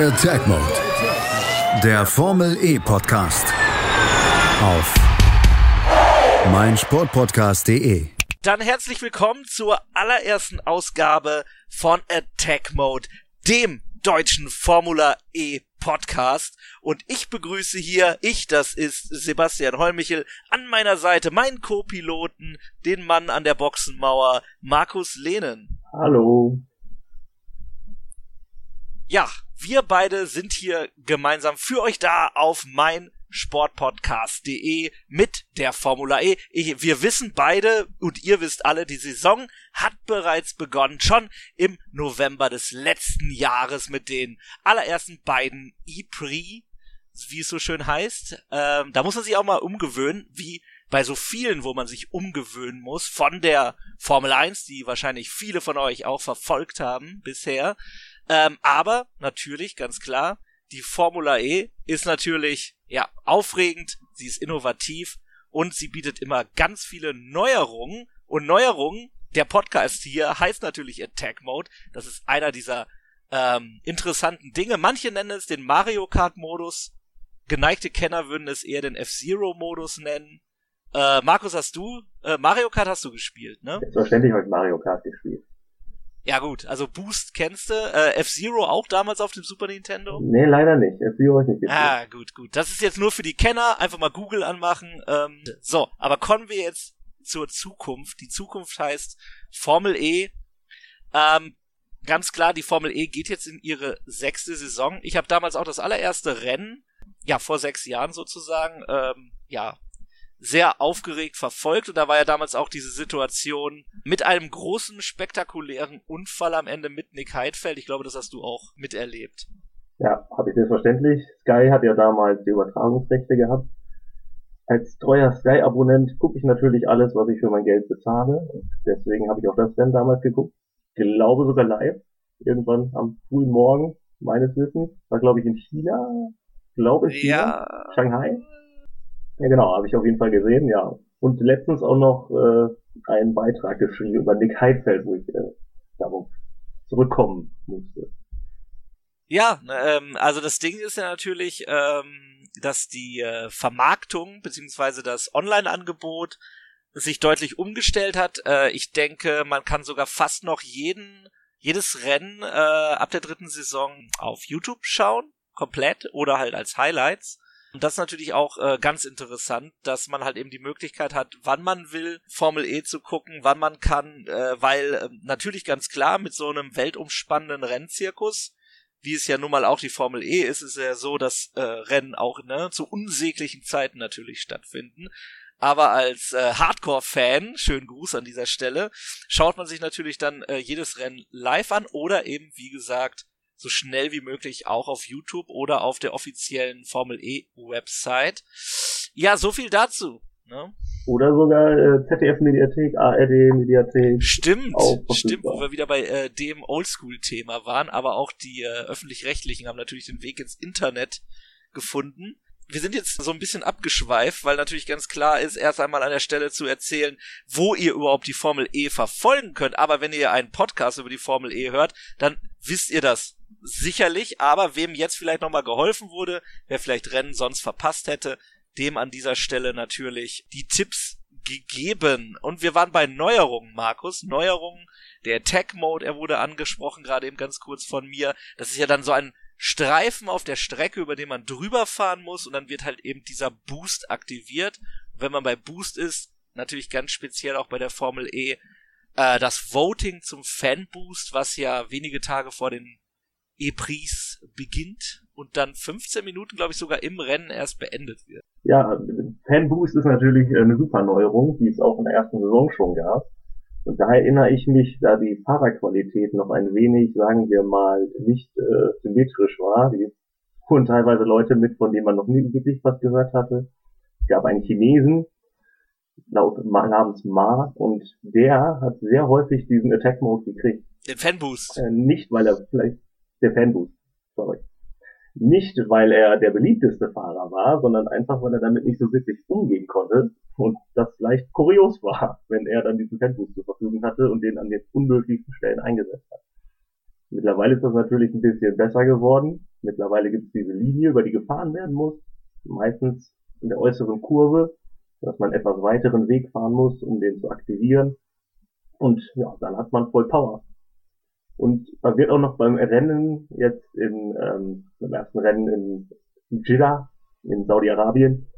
Attack Mode. Der Formel E Podcast. Auf meinsportpodcast.de. Dann herzlich willkommen zur allerersten Ausgabe von Attack Mode, dem deutschen Formula E Podcast. Und ich begrüße hier, ich, das ist Sebastian Holmichel, an meiner Seite meinen Co-Piloten, den Mann an der Boxenmauer, Markus Lehnen. Hallo. Ja, wir beide sind hier gemeinsam für euch da auf mein sportpodcast.de mit der Formula E. Ich, wir wissen beide und ihr wisst alle, die Saison hat bereits begonnen, schon im November des letzten Jahres mit den allerersten beiden E-Prix, wie es so schön heißt. Ähm, da muss man sich auch mal umgewöhnen, wie bei so vielen, wo man sich umgewöhnen muss, von der Formel 1, die wahrscheinlich viele von euch auch verfolgt haben bisher. Ähm, aber natürlich, ganz klar, die Formula E ist natürlich, ja, aufregend, sie ist innovativ und sie bietet immer ganz viele Neuerungen. Und Neuerungen, der Podcast hier heißt natürlich Attack Mode. Das ist einer dieser ähm, interessanten Dinge. Manche nennen es den Mario Kart Modus. Geneigte Kenner würden es eher den F-Zero Modus nennen. Äh, Markus, hast du, äh, Mario Kart hast du gespielt, ne? Selbstverständlich habe ich Mario Kart gespielt. Ja gut, also Boost kennst du, äh, F-Zero auch damals auf dem Super Nintendo? Nee, leider nicht. F-Zero ist nicht gespielt. Ah, gut, gut. Das ist jetzt nur für die Kenner, einfach mal Google anmachen. Ähm, so, aber kommen wir jetzt zur Zukunft. Die Zukunft heißt Formel E. Ähm, ganz klar, die Formel E geht jetzt in ihre sechste Saison. Ich habe damals auch das allererste Rennen, ja, vor sechs Jahren sozusagen, ähm, ja, sehr aufgeregt verfolgt und da war ja damals auch diese Situation mit einem großen, spektakulären Unfall am Ende mit Nick Heidfeld. Ich glaube, das hast du auch miterlebt. Ja, habe ich selbstverständlich. Sky hat ja damals die Übertragungsrechte gehabt. Als treuer Sky-Abonnent gucke ich natürlich alles, was ich für mein Geld bezahle. Und deswegen habe ich auch das Rennen damals geguckt. Ich glaube sogar live. Irgendwann am frühen Morgen meines Wissens. War glaube ich in China. Glaube ich. Ja. Shanghai. Ja, genau, habe ich auf jeden Fall gesehen, ja. Und letztens auch noch äh, einen Beitrag geschrieben über Nick Heidfeld, wo ich äh, darauf zurückkommen musste. Ja, ähm, also das Ding ist ja natürlich, ähm, dass die äh, Vermarktung beziehungsweise das Online-Angebot sich deutlich umgestellt hat. Äh, ich denke, man kann sogar fast noch jeden jedes Rennen äh, ab der dritten Saison auf YouTube schauen, komplett oder halt als Highlights. Und das ist natürlich auch äh, ganz interessant, dass man halt eben die Möglichkeit hat, wann man will, Formel E zu gucken, wann man kann, äh, weil äh, natürlich ganz klar mit so einem weltumspannenden Rennzirkus, wie es ja nun mal auch die Formel E ist, ist ja so, dass äh, Rennen auch ne, zu unsäglichen Zeiten natürlich stattfinden. Aber als äh, Hardcore-Fan, schönen Gruß an dieser Stelle, schaut man sich natürlich dann äh, jedes Rennen live an oder eben, wie gesagt, so schnell wie möglich auch auf YouTube oder auf der offiziellen Formel E Website. Ja, so viel dazu. Ne? Oder sogar äh, ZDF-Mediathek, ARD-Mediathek. Stimmt, stimmt, wo wir wieder bei äh, dem Oldschool-Thema waren, aber auch die äh, öffentlich-rechtlichen haben natürlich den Weg ins Internet gefunden. Wir sind jetzt so ein bisschen abgeschweift, weil natürlich ganz klar ist, erst einmal an der Stelle zu erzählen, wo ihr überhaupt die Formel E verfolgen könnt. Aber wenn ihr einen Podcast über die Formel E hört, dann wisst ihr das sicherlich, aber wem jetzt vielleicht nochmal geholfen wurde, wer vielleicht Rennen sonst verpasst hätte, dem an dieser Stelle natürlich die Tipps gegeben. Und wir waren bei Neuerungen, Markus. Neuerungen, der Attack Mode, er wurde angesprochen, gerade eben ganz kurz von mir. Das ist ja dann so ein Streifen auf der Strecke, über den man drüber fahren muss und dann wird halt eben dieser Boost aktiviert. Und wenn man bei Boost ist, natürlich ganz speziell auch bei der Formel E, äh, das Voting zum Fanboost, was ja wenige Tage vor den E-Prix beginnt und dann 15 Minuten, glaube ich, sogar im Rennen erst beendet wird. Ja, Fanboost ist natürlich eine super Neuerung, die es auch in der ersten Saison schon gab. Und da erinnere ich mich, da die Fahrerqualität noch ein wenig, sagen wir mal, nicht äh, symmetrisch war. Die fuhren teilweise Leute mit, von denen man noch nie wirklich was gehört hatte. Es gab einen Chinesen, laut namens Ma, und der hat sehr häufig diesen Attack Mode gekriegt. Den Fanboost. Äh, nicht, weil er vielleicht der Fanboost, sorry. Nicht, weil er der beliebteste Fahrer war, sondern einfach, weil er damit nicht so wirklich umgehen konnte und das leicht kurios war, wenn er dann diesen Fanboost zur Verfügung hatte und den an den unmöglichsten Stellen eingesetzt hat. Mittlerweile ist das natürlich ein bisschen besser geworden. Mittlerweile gibt es diese Linie, über die gefahren werden muss, meistens in der äußeren Kurve, dass man etwas weiteren Weg fahren muss, um den zu aktivieren. Und ja, dann hat man voll Power. Und man wird auch noch beim Rennen jetzt in, ähm, beim ersten Rennen in Jeddah in Saudi-Arabien,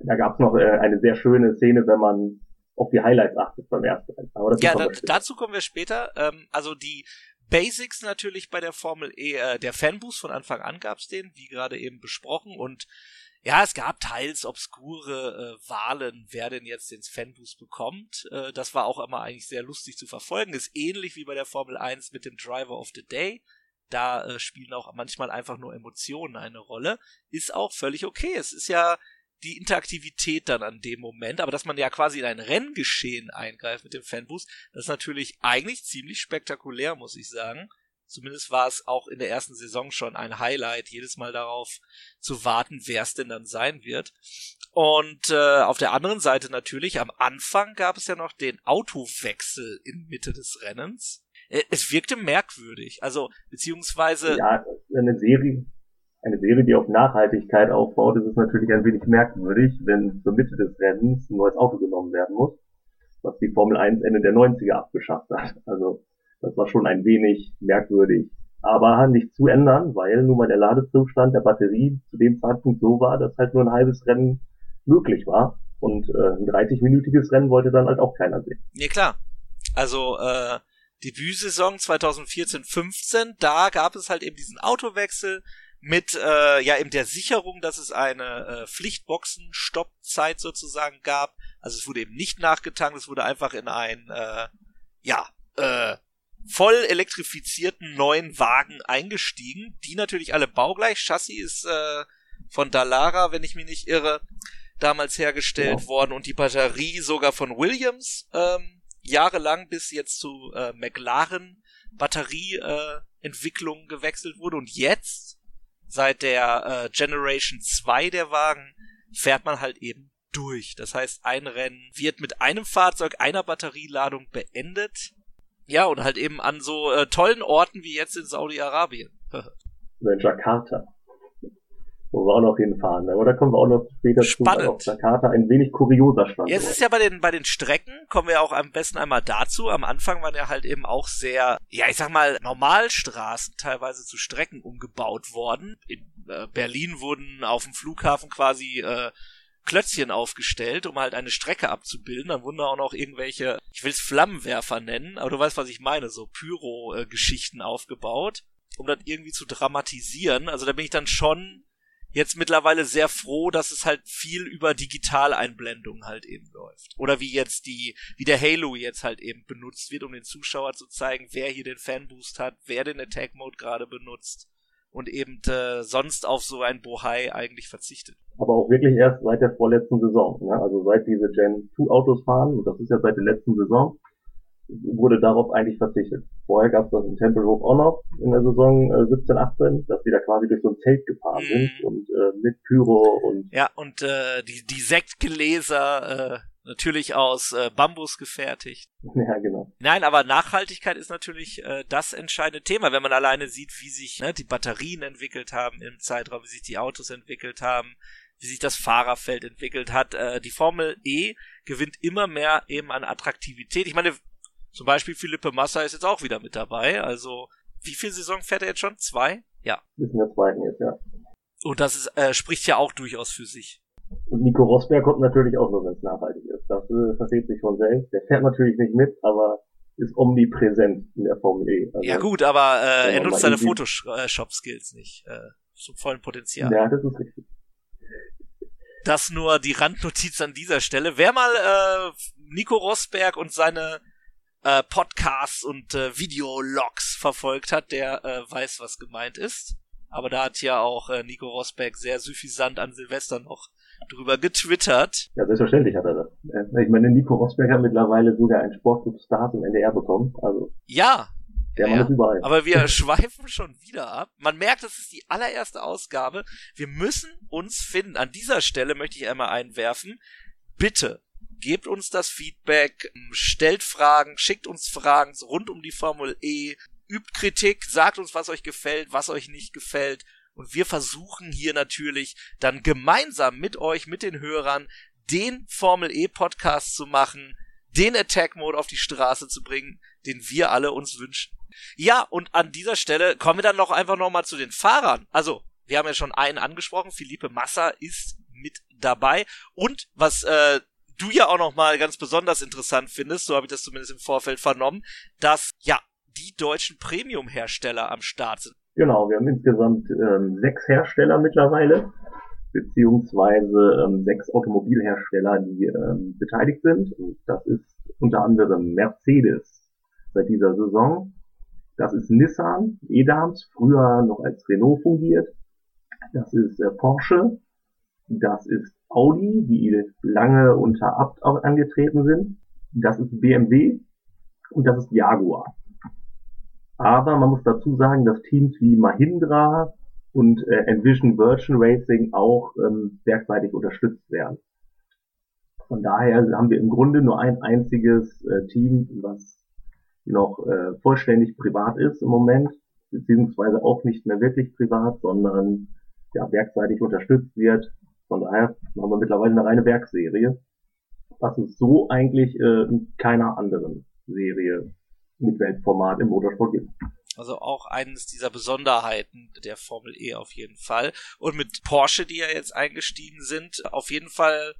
da gab es noch äh, eine sehr schöne Szene, wenn man auf die Highlights achtet beim ersten Rennen. Aber das ja, da, dazu kommen wir später. Ähm, also die Basics natürlich bei der Formel E, äh, der Fanboost von Anfang an gab's den, wie gerade eben besprochen und ja, es gab teils obskure äh, Wahlen, wer denn jetzt den Fanboost bekommt. Äh, das war auch immer eigentlich sehr lustig zu verfolgen. Ist ähnlich wie bei der Formel 1 mit dem Driver of the Day. Da äh, spielen auch manchmal einfach nur Emotionen eine Rolle. Ist auch völlig okay. Es ist ja die Interaktivität dann an dem Moment, aber dass man ja quasi in ein Renngeschehen eingreift mit dem Fanboost, das ist natürlich eigentlich ziemlich spektakulär, muss ich sagen. Zumindest war es auch in der ersten Saison schon ein Highlight, jedes Mal darauf zu warten, wer es denn dann sein wird. Und äh, auf der anderen Seite natürlich, am Anfang gab es ja noch den Autowechsel in Mitte des Rennens. Äh, es wirkte merkwürdig, also beziehungsweise. Ja, eine Serie, eine Serie, die auf Nachhaltigkeit aufbaut, ist es natürlich ein wenig merkwürdig, wenn zur Mitte des Rennens ein neues Auto genommen werden muss, was die Formel 1 Ende der 90er abgeschafft hat. Also das war schon ein wenig merkwürdig. Aber nicht zu ändern, weil nun mal der Ladezustand der Batterie zu dem Zeitpunkt so war, dass halt nur ein halbes Rennen möglich war. Und äh, ein 30-minütiges Rennen wollte dann halt auch keiner sehen. Nee, klar. Also äh, Debütsaison 2014-15, da gab es halt eben diesen Autowechsel mit äh, ja eben der Sicherung, dass es eine äh, Pflichtboxen-Stoppzeit sozusagen gab. Also es wurde eben nicht nachgetankt, es wurde einfach in ein äh, ja äh, voll elektrifizierten neuen Wagen eingestiegen, die natürlich alle baugleich. Chassis ist äh, von Dallara, wenn ich mich nicht irre, damals hergestellt ja. worden und die Batterie sogar von Williams ähm, jahrelang bis jetzt zu äh, McLaren Batterieentwicklung äh, gewechselt wurde und jetzt seit der äh, Generation 2 der Wagen fährt man halt eben durch. Das heißt, ein Rennen wird mit einem Fahrzeug, einer Batterieladung beendet ja, und halt eben an so äh, tollen Orten wie jetzt in Saudi-Arabien. Oder in Jakarta. Wo wir auch noch hinfahren. Ne? Oder kommen wir auch noch später Spannend. zu, Jakarta ein wenig kurioser Standort. Es ist ja bei den, bei den Strecken, kommen wir auch am besten einmal dazu. Am Anfang waren ja halt eben auch sehr, ja, ich sag mal, Normalstraßen teilweise zu Strecken umgebaut worden. In äh, Berlin wurden auf dem Flughafen quasi äh, Klötzchen aufgestellt, um halt eine Strecke abzubilden. Dann wurden da auch noch irgendwelche, ich will es Flammenwerfer nennen, aber du weißt, was ich meine, so Pyro-Geschichten aufgebaut, um das irgendwie zu dramatisieren. Also da bin ich dann schon jetzt mittlerweile sehr froh, dass es halt viel über Digitaleinblendung halt eben läuft. Oder wie jetzt die, wie der Halo jetzt halt eben benutzt wird, um den Zuschauer zu zeigen, wer hier den Fanboost hat, wer den Attack Mode gerade benutzt und eben äh, sonst auf so ein Bohai eigentlich verzichtet. Aber auch wirklich erst seit der vorletzten Saison. Ne? Also seit diese Gen 2 Autos fahren, und das ist ja seit der letzten Saison, wurde darauf eigentlich verzichtet. Vorher gab es das in Tempelhof auch noch in der Saison äh, 17, 18, dass die da quasi durch so ein Zelt gefahren mm. sind und äh, mit Pyro und ja und äh, die die Sektgläser äh, natürlich aus äh, Bambus gefertigt. Ja, genau. Nein, aber Nachhaltigkeit ist natürlich äh, das entscheidende Thema, wenn man alleine sieht, wie sich ne, die Batterien entwickelt haben im Zeitraum, wie sich die Autos entwickelt haben, wie sich das Fahrerfeld entwickelt hat. Äh, die Formel E gewinnt immer mehr eben an Attraktivität. Ich meine, zum Beispiel Philippe Massa ist jetzt auch wieder mit dabei. Also, wie viel Saison fährt er jetzt schon? Zwei? Ja. Ist in der zweiten jetzt, ja. Und das ist, äh, spricht ja auch durchaus für sich. Und Nico Rosberg kommt natürlich auch nur, wenn es nachhaltig. Das äh, versteht sich von selbst. Der fährt natürlich nicht mit, aber ist omnipräsent in der Formel E. Also, ja gut, aber äh, er nutzt seine Photoshop-Skills nicht äh, zum vollen Potenzial. Ja, das ist richtig. Das nur die Randnotiz an dieser Stelle. Wer mal äh, Nico Rosberg und seine äh, Podcasts und äh, Videologs verfolgt hat, der äh, weiß, was gemeint ist. Aber da hat ja auch äh, Nico Rosberg sehr suffisant an Silvester noch drüber getwittert. Ja, selbstverständlich hat er das. Ich meine, Nico Rosberg hat mittlerweile sogar einen Sportclub Stars im NDR bekommen. Also ja, der ja, überall. Aber wir schweifen schon wieder ab. Man merkt, das ist die allererste Ausgabe. Wir müssen uns finden. An dieser Stelle möchte ich einmal einwerfen. Bitte gebt uns das Feedback, stellt Fragen, schickt uns Fragen rund um die Formel E, übt Kritik, sagt uns, was euch gefällt, was euch nicht gefällt Und wir versuchen hier natürlich dann gemeinsam mit euch, mit den Hörern, den Formel E Podcast zu machen, den Attack Mode auf die Straße zu bringen, den wir alle uns wünschen. Ja, und an dieser Stelle kommen wir dann noch einfach nochmal zu den Fahrern. Also, wir haben ja schon einen angesprochen, Philippe Massa ist mit dabei. Und was äh, du ja auch nochmal ganz besonders interessant findest, so habe ich das zumindest im Vorfeld vernommen, dass ja die deutschen Premium-Hersteller am Start sind. Genau, wir haben insgesamt ähm, sechs Hersteller mittlerweile, beziehungsweise ähm, sechs Automobilhersteller, die ähm, beteiligt sind. Und das ist unter anderem Mercedes seit dieser Saison. Das ist Nissan, Edams, früher noch als Renault fungiert. Das ist äh, Porsche. Das ist Audi, die lange unter Abt angetreten sind. Das ist BMW und das ist Jaguar. Aber man muss dazu sagen, dass Teams wie Mahindra und äh, Envision Virgin Racing auch ähm, werkseitig unterstützt werden. Von daher haben wir im Grunde nur ein einziges äh, Team, was noch äh, vollständig privat ist im Moment, beziehungsweise auch nicht mehr wirklich privat, sondern ja, werkseitig unterstützt wird. Von daher haben wir mittlerweile eine reine Werkserie, was es so eigentlich äh, in keiner anderen Serie mit Weltformat im Motorsport gibt. Also auch eines dieser Besonderheiten der Formel E auf jeden Fall. Und mit Porsche, die ja jetzt eingestiegen sind, auf jeden Fall,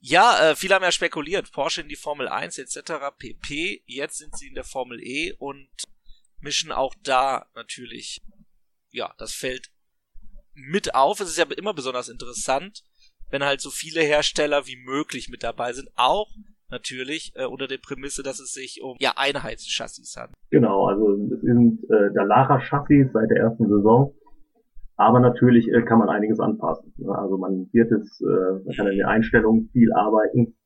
ja, äh, viele haben ja spekuliert, Porsche in die Formel 1 etc. pp. Jetzt sind sie in der Formel E und mischen auch da natürlich, ja, das Feld mit auf. Es ist ja immer besonders interessant, wenn halt so viele Hersteller wie möglich mit dabei sind. Auch natürlich äh, unter der Prämisse, dass es sich um ja Einheitschassis handelt. Genau, also es sind äh, der Lara-Chassis seit der ersten Saison. Aber natürlich äh, kann man einiges anpassen. Ne? Also man wird es, äh, man kann in den Einstellungen viel arbeiten.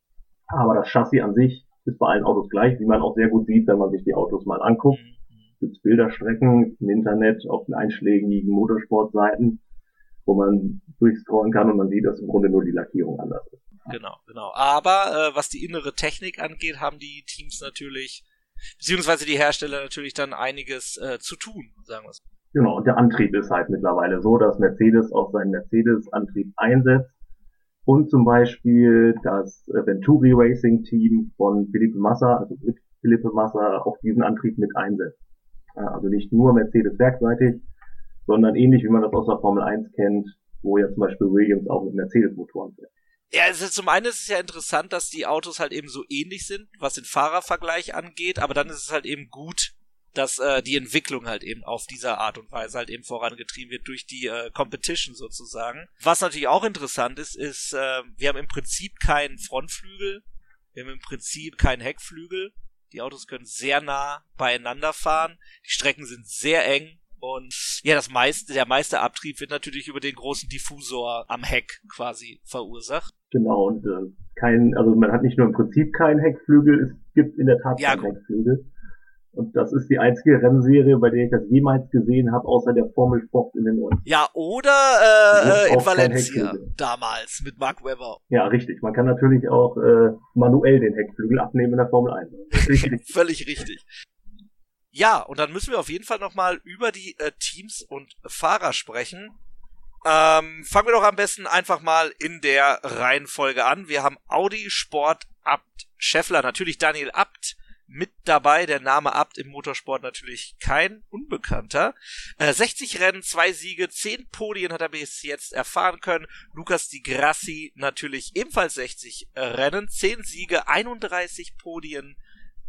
Aber das Chassis an sich ist bei allen Autos gleich, wie man auch sehr gut sieht, wenn man sich die Autos mal anguckt. Es mhm. gibt Bilderstrecken im Internet auf den einschlägigen Motorsportseiten, wo man durchscrollen kann und man sieht, dass im Grunde nur die Lackierung anders ist. Genau, genau. Aber äh, was die innere Technik angeht, haben die Teams natürlich, beziehungsweise die Hersteller natürlich dann einiges äh, zu tun, sagen wir es. Genau, und der Antrieb ist halt mittlerweile so, dass Mercedes auch seinen Mercedes-Antrieb einsetzt und zum Beispiel das Venturi Racing Team von Felipe Massa, also mit Felipe Massa, auch diesen Antrieb mit einsetzt. Also nicht nur Mercedes werkseitig, sondern ähnlich wie man das aus der Formel 1 kennt, wo ja zum Beispiel Williams auch mit Mercedes-Motoren fährt. Ja, also zum einen ist es ja interessant, dass die Autos halt eben so ähnlich sind, was den Fahrervergleich angeht, aber dann ist es halt eben gut, dass äh, die Entwicklung halt eben auf dieser Art und Weise halt eben vorangetrieben wird durch die äh, Competition sozusagen. Was natürlich auch interessant ist, ist, äh, wir haben im Prinzip keinen Frontflügel, wir haben im Prinzip keinen Heckflügel. Die Autos können sehr nah beieinander fahren. Die Strecken sind sehr eng. Und ja, das meiste, der meiste Abtrieb wird natürlich über den großen Diffusor am Heck quasi verursacht. Genau, und äh, kein, also man hat nicht nur im Prinzip keinen Heckflügel, es gibt in der Tat ja, keinen Heckflügel. Und das ist die einzige Rennserie, bei der ich das jemals gesehen habe, außer der Formel Sport in den 90 Ja, oder äh, in Valencia damals mit Mark Webber. Ja, richtig. Man kann natürlich auch äh, manuell den Heckflügel abnehmen in der Formel 1. Richtig. Völlig richtig. Ja, und dann müssen wir auf jeden Fall nochmal über die äh, Teams und Fahrer sprechen. Ähm, fangen wir doch am besten einfach mal in der Reihenfolge an. Wir haben Audi Sport Abt Scheffler, natürlich Daniel Abt mit dabei. Der Name Abt im Motorsport natürlich kein Unbekannter. Äh, 60 Rennen, zwei Siege, 10 Podien hat er bis jetzt erfahren können. Lukas Di Grassi natürlich ebenfalls 60 Rennen, 10 Siege, 31 Podien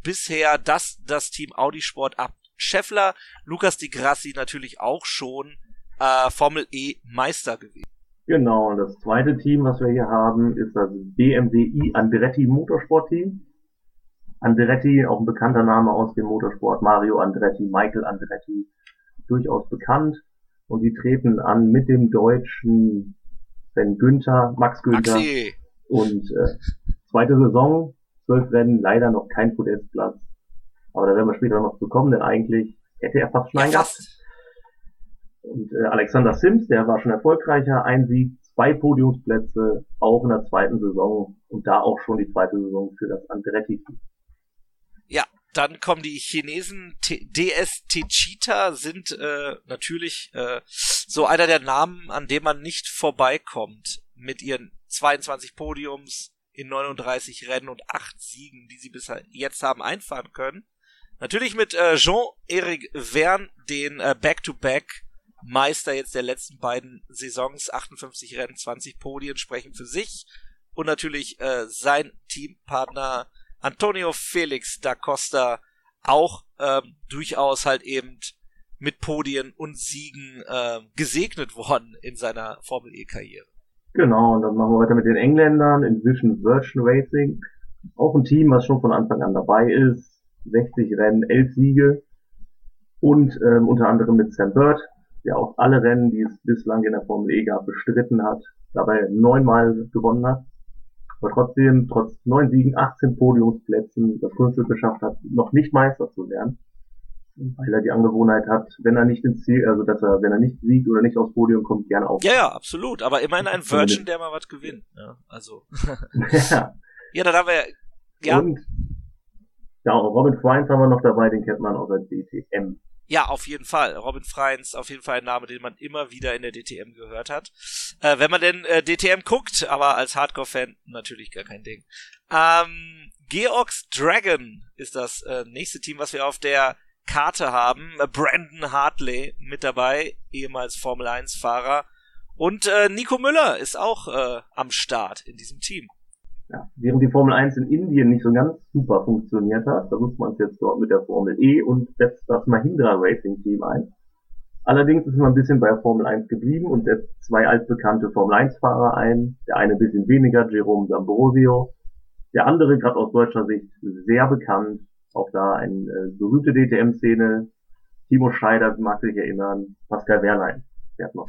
bisher. Das das Team Audi Sport Abt Scheffler. Lukas Di Grassi natürlich auch schon äh, Formel E Meister gewesen. Genau, und das zweite Team, was wir hier haben, ist das BMWi Andretti Motorsport Team. Andretti, auch ein bekannter Name aus dem Motorsport, Mario Andretti, Michael Andretti, durchaus bekannt. Und die treten an mit dem deutschen Sven Günther, Max Günther. Maxi. Und äh, zweite Saison, zwölf Rennen, leider noch kein Podestplatz. Aber da werden wir später noch zu kommen, denn eigentlich hätte er fast schon ja, fast. Und äh, Alexander Sims, der war schon erfolgreicher, ein Sieg, zwei Podiumsplätze, auch in der zweiten Saison und da auch schon die zweite Saison für das Andretti-Team. Ja, dann kommen die Chinesen, T DS Techita sind äh, natürlich äh, so einer der Namen, an dem man nicht vorbeikommt mit ihren 22 Podiums in 39 Rennen und 8 Siegen, die sie bis jetzt haben einfahren können. Natürlich mit äh, Jean-Eric Verne, den äh, Back-to-Back Meister jetzt der letzten beiden Saisons, 58 Rennen, 20 Podien sprechen für sich. Und natürlich äh, sein Teampartner Antonio Felix da Costa auch ähm, durchaus halt eben mit Podien und Siegen äh, gesegnet worden in seiner Formel E-Karriere. Genau, und dann machen wir weiter mit den Engländern in Vision Virgin Racing. Auch ein Team, was schon von Anfang an dabei ist. 60 Rennen, 11 Siege. Und ähm, unter anderem mit Sam Bird, der auch alle Rennen, die es bislang in der Formel E gab, bestritten hat, dabei neunmal gewonnen hat aber trotzdem, trotz neun Siegen, 18 Podiumsplätzen, das Kunststück geschafft hat, noch nicht Meister zu werden. Weil er die Angewohnheit hat, wenn er nicht ins Ziel, also dass er, wenn er nicht siegt oder nicht aufs Podium kommt, gerne auf. Ja, ja, absolut. Aber immerhin ein Virgin, der mal was gewinnt. Ja, also. ja. ja, dann haben wir, ja. Und, ja, Robin Freins haben wir noch dabei, den kennt man aus der DTM. Ja, auf jeden Fall. Robin Freins, auf jeden Fall ein Name, den man immer wieder in der DTM gehört hat. Äh, wenn man denn äh, DTM guckt, aber als Hardcore-Fan natürlich gar kein Ding. Ähm, Georgs Dragon ist das äh, nächste Team, was wir auf der Karte haben. Brandon Hartley mit dabei, ehemals Formel 1-Fahrer. Und äh, Nico Müller ist auch äh, am Start in diesem Team. Ja, während die Formel 1 in Indien nicht so ganz super funktioniert hat, versucht man es jetzt dort mit der Formel E und setzt das Mahindra Racing Team ein. Allerdings ist man ein bisschen bei der Formel 1 geblieben und setzt zwei altbekannte Formel 1 Fahrer ein. Der eine ein bisschen weniger, Jerome D'Ambrosio. Der andere, gerade aus deutscher Sicht, sehr bekannt. Auch da eine äh, berühmte DTM-Szene. Timo Scheider mag sich erinnern. Pascal Wehrlein. Der hat noch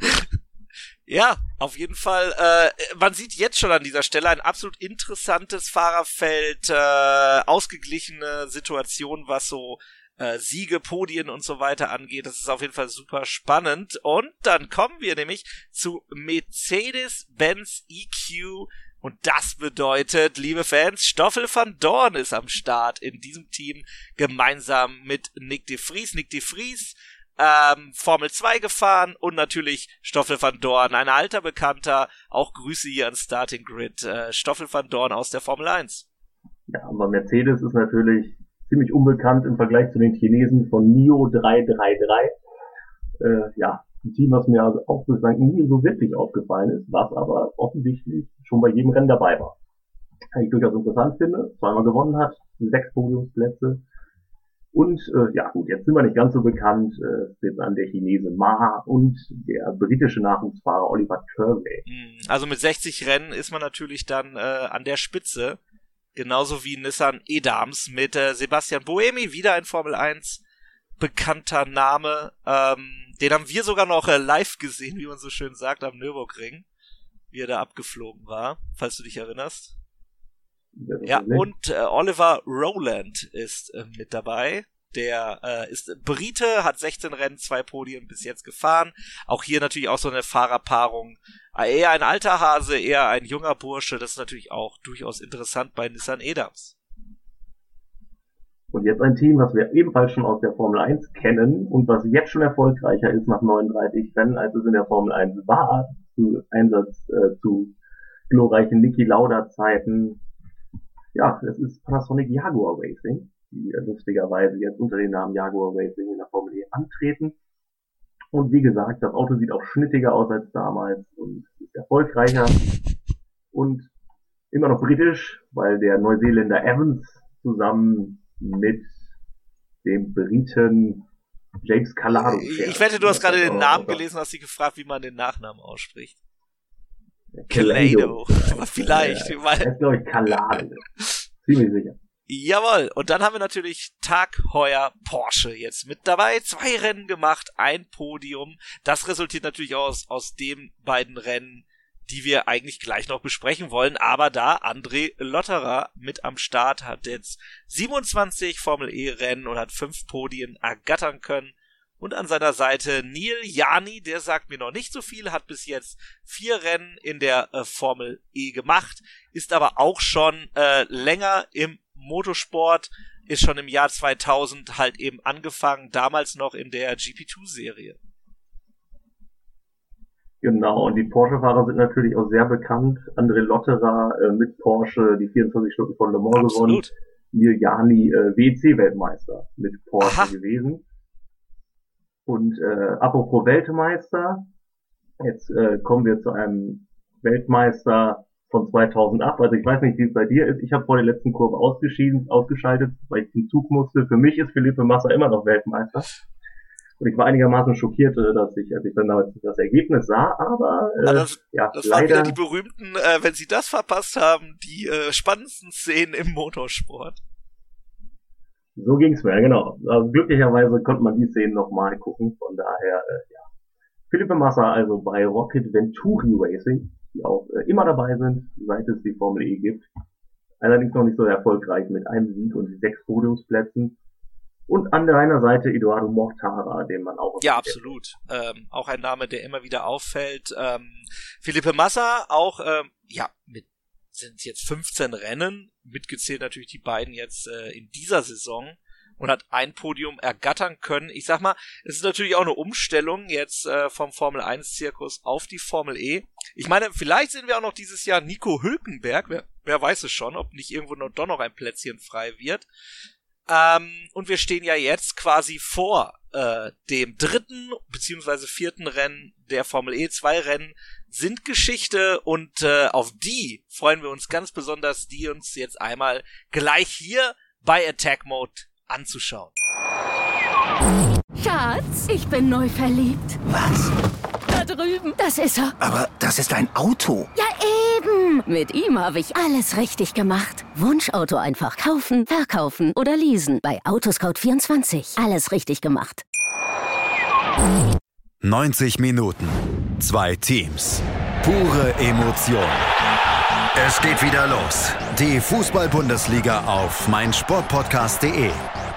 ja, auf jeden Fall. Äh, man sieht jetzt schon an dieser Stelle ein absolut interessantes Fahrerfeld, äh, ausgeglichene Situation, was so äh, Siege, Podien und so weiter angeht. Das ist auf jeden Fall super spannend. Und dann kommen wir nämlich zu Mercedes-Benz EQ. Und das bedeutet, liebe Fans, Stoffel van Dorn ist am Start in diesem Team gemeinsam mit Nick de Vries. Nick de Vries ähm, Formel 2 gefahren und natürlich Stoffel van Dorn, ein alter Bekannter. Auch Grüße hier an Starting Grid. Äh, Stoffel van Dorn aus der Formel 1. Ja, aber Mercedes ist natürlich ziemlich unbekannt im Vergleich zu den Chinesen von NIO 333. Äh, ja, ein Team, was mir also auch bislang nie so wirklich aufgefallen ist, was aber offensichtlich schon bei jedem Rennen dabei war. Ich durchaus interessant finde, zweimal gewonnen hat, sechs Podiumsplätze, und äh, ja gut, jetzt sind wir nicht ganz so bekannt, äh, jetzt an der Chinese Ma und der britische Nachwuchsfahrer Oliver Turvey. Hm, also mit 60 Rennen ist man natürlich dann äh, an der Spitze, genauso wie Nissan Edams mit äh, Sebastian Boemi, wieder ein Formel 1 bekannter Name. Ähm, den haben wir sogar noch äh, live gesehen, wie man so schön sagt, am Nürburgring, wie er da abgeflogen war, falls du dich erinnerst. Ja, und äh, Oliver Rowland ist äh, mit dabei. Der äh, ist Brite, hat 16 Rennen, zwei Podien bis jetzt gefahren. Auch hier natürlich auch so eine Fahrerpaarung. Eher ein alter Hase, eher ein junger Bursche. Das ist natürlich auch durchaus interessant bei Nissan Edams. Und jetzt ein Team, was wir ebenfalls schon aus der Formel 1 kennen und was jetzt schon erfolgreicher ist nach 39 Rennen, als es in der Formel 1 war, zu Einsatz äh, zu glorreichen Niki Lauda Zeiten, ja, es ist Panasonic Jaguar Racing, die lustigerweise jetzt unter dem Namen Jaguar Racing in der Formel E antreten. Und wie gesagt, das Auto sieht auch schnittiger aus als damals und ist erfolgreicher und immer noch britisch, weil der Neuseeländer Evans zusammen mit dem Briten James Calado. Ich, wette, du hast gerade den Namen gelesen, hast dich gefragt, wie man den Nachnamen ausspricht. Kalado. Vielleicht. Ja, weil... Das ist, glaube ich, Kalade. Ziemlich sicher. Jawohl, und dann haben wir natürlich Tag Heuer Porsche jetzt mit dabei. Zwei Rennen gemacht, ein Podium. Das resultiert natürlich aus, aus den beiden Rennen, die wir eigentlich gleich noch besprechen wollen. Aber da André Lotterer mit am Start hat jetzt 27 Formel E Rennen und hat fünf Podien ergattern können. Und an seiner Seite Neil Jani, der sagt mir noch nicht so viel, hat bis jetzt vier Rennen in der äh, Formel E gemacht, ist aber auch schon äh, länger im Motorsport ist schon im Jahr 2000 halt eben angefangen, damals noch in der GP2-Serie. Genau, und die Porsche-Fahrer sind natürlich auch sehr bekannt. André Lotterer äh, mit Porsche die 24 Stunden von Le Mans gewonnen. Neil Jani äh, WC-Weltmeister mit Porsche Aha. gewesen. Und äh, apropos Weltmeister, jetzt äh, kommen wir zu einem Weltmeister von 2008. Also ich weiß nicht, wie es bei dir ist. Ich habe vor der letzten Kurve ausgeschieden, ausgeschaltet, weil ich zum Zug musste. Für mich ist Philippe Massa immer noch Weltmeister. Und ich war einigermaßen schockiert, äh, dass ich, als ich dann das Ergebnis sah, aber äh, ja, das, ja, das leider, waren wieder die berühmten, äh, wenn sie das verpasst haben, die äh, spannendsten Szenen im Motorsport. So ging's mir, genau. Also, glücklicherweise konnte man die Szenen nochmal gucken, von daher, äh, ja. Philippe Massa also bei Rocket Venturi Racing, die auch äh, immer dabei sind, seit es die Formel E gibt. Allerdings noch nicht so erfolgreich mit einem Sieg und sechs Podiumsplätzen. Und an deiner Seite Eduardo Mortara, den man auch. Ja, absolut. Ähm, auch ein Name, der immer wieder auffällt. Ähm, Philippe Massa auch, ähm, ja, mit sind jetzt 15 Rennen, mitgezählt natürlich die beiden jetzt äh, in dieser Saison und hat ein Podium ergattern können. Ich sag mal, es ist natürlich auch eine Umstellung jetzt äh, vom Formel 1 Zirkus auf die Formel E. Ich meine, vielleicht sehen wir auch noch dieses Jahr Nico Hülkenberg, wer, wer weiß es schon, ob nicht irgendwo noch doch noch ein Plätzchen frei wird. Ähm, und wir stehen ja jetzt quasi vor äh, dem dritten beziehungsweise vierten Rennen der Formel E. Zwei Rennen sind Geschichte und äh, auf die freuen wir uns ganz besonders, die uns jetzt einmal gleich hier bei Attack Mode anzuschauen. Schatz, ich bin neu verliebt. Was? Da drüben. Das ist er. Aber das ist ein Auto. Ja, eben. Mit ihm habe ich alles richtig gemacht. Wunschauto einfach kaufen, verkaufen oder leasen. Bei Autoscout24. Alles richtig gemacht. 90 Minuten. Zwei Teams. Pure Emotion. Es geht wieder los. Die Fußball-Bundesliga auf meinsportpodcast.de.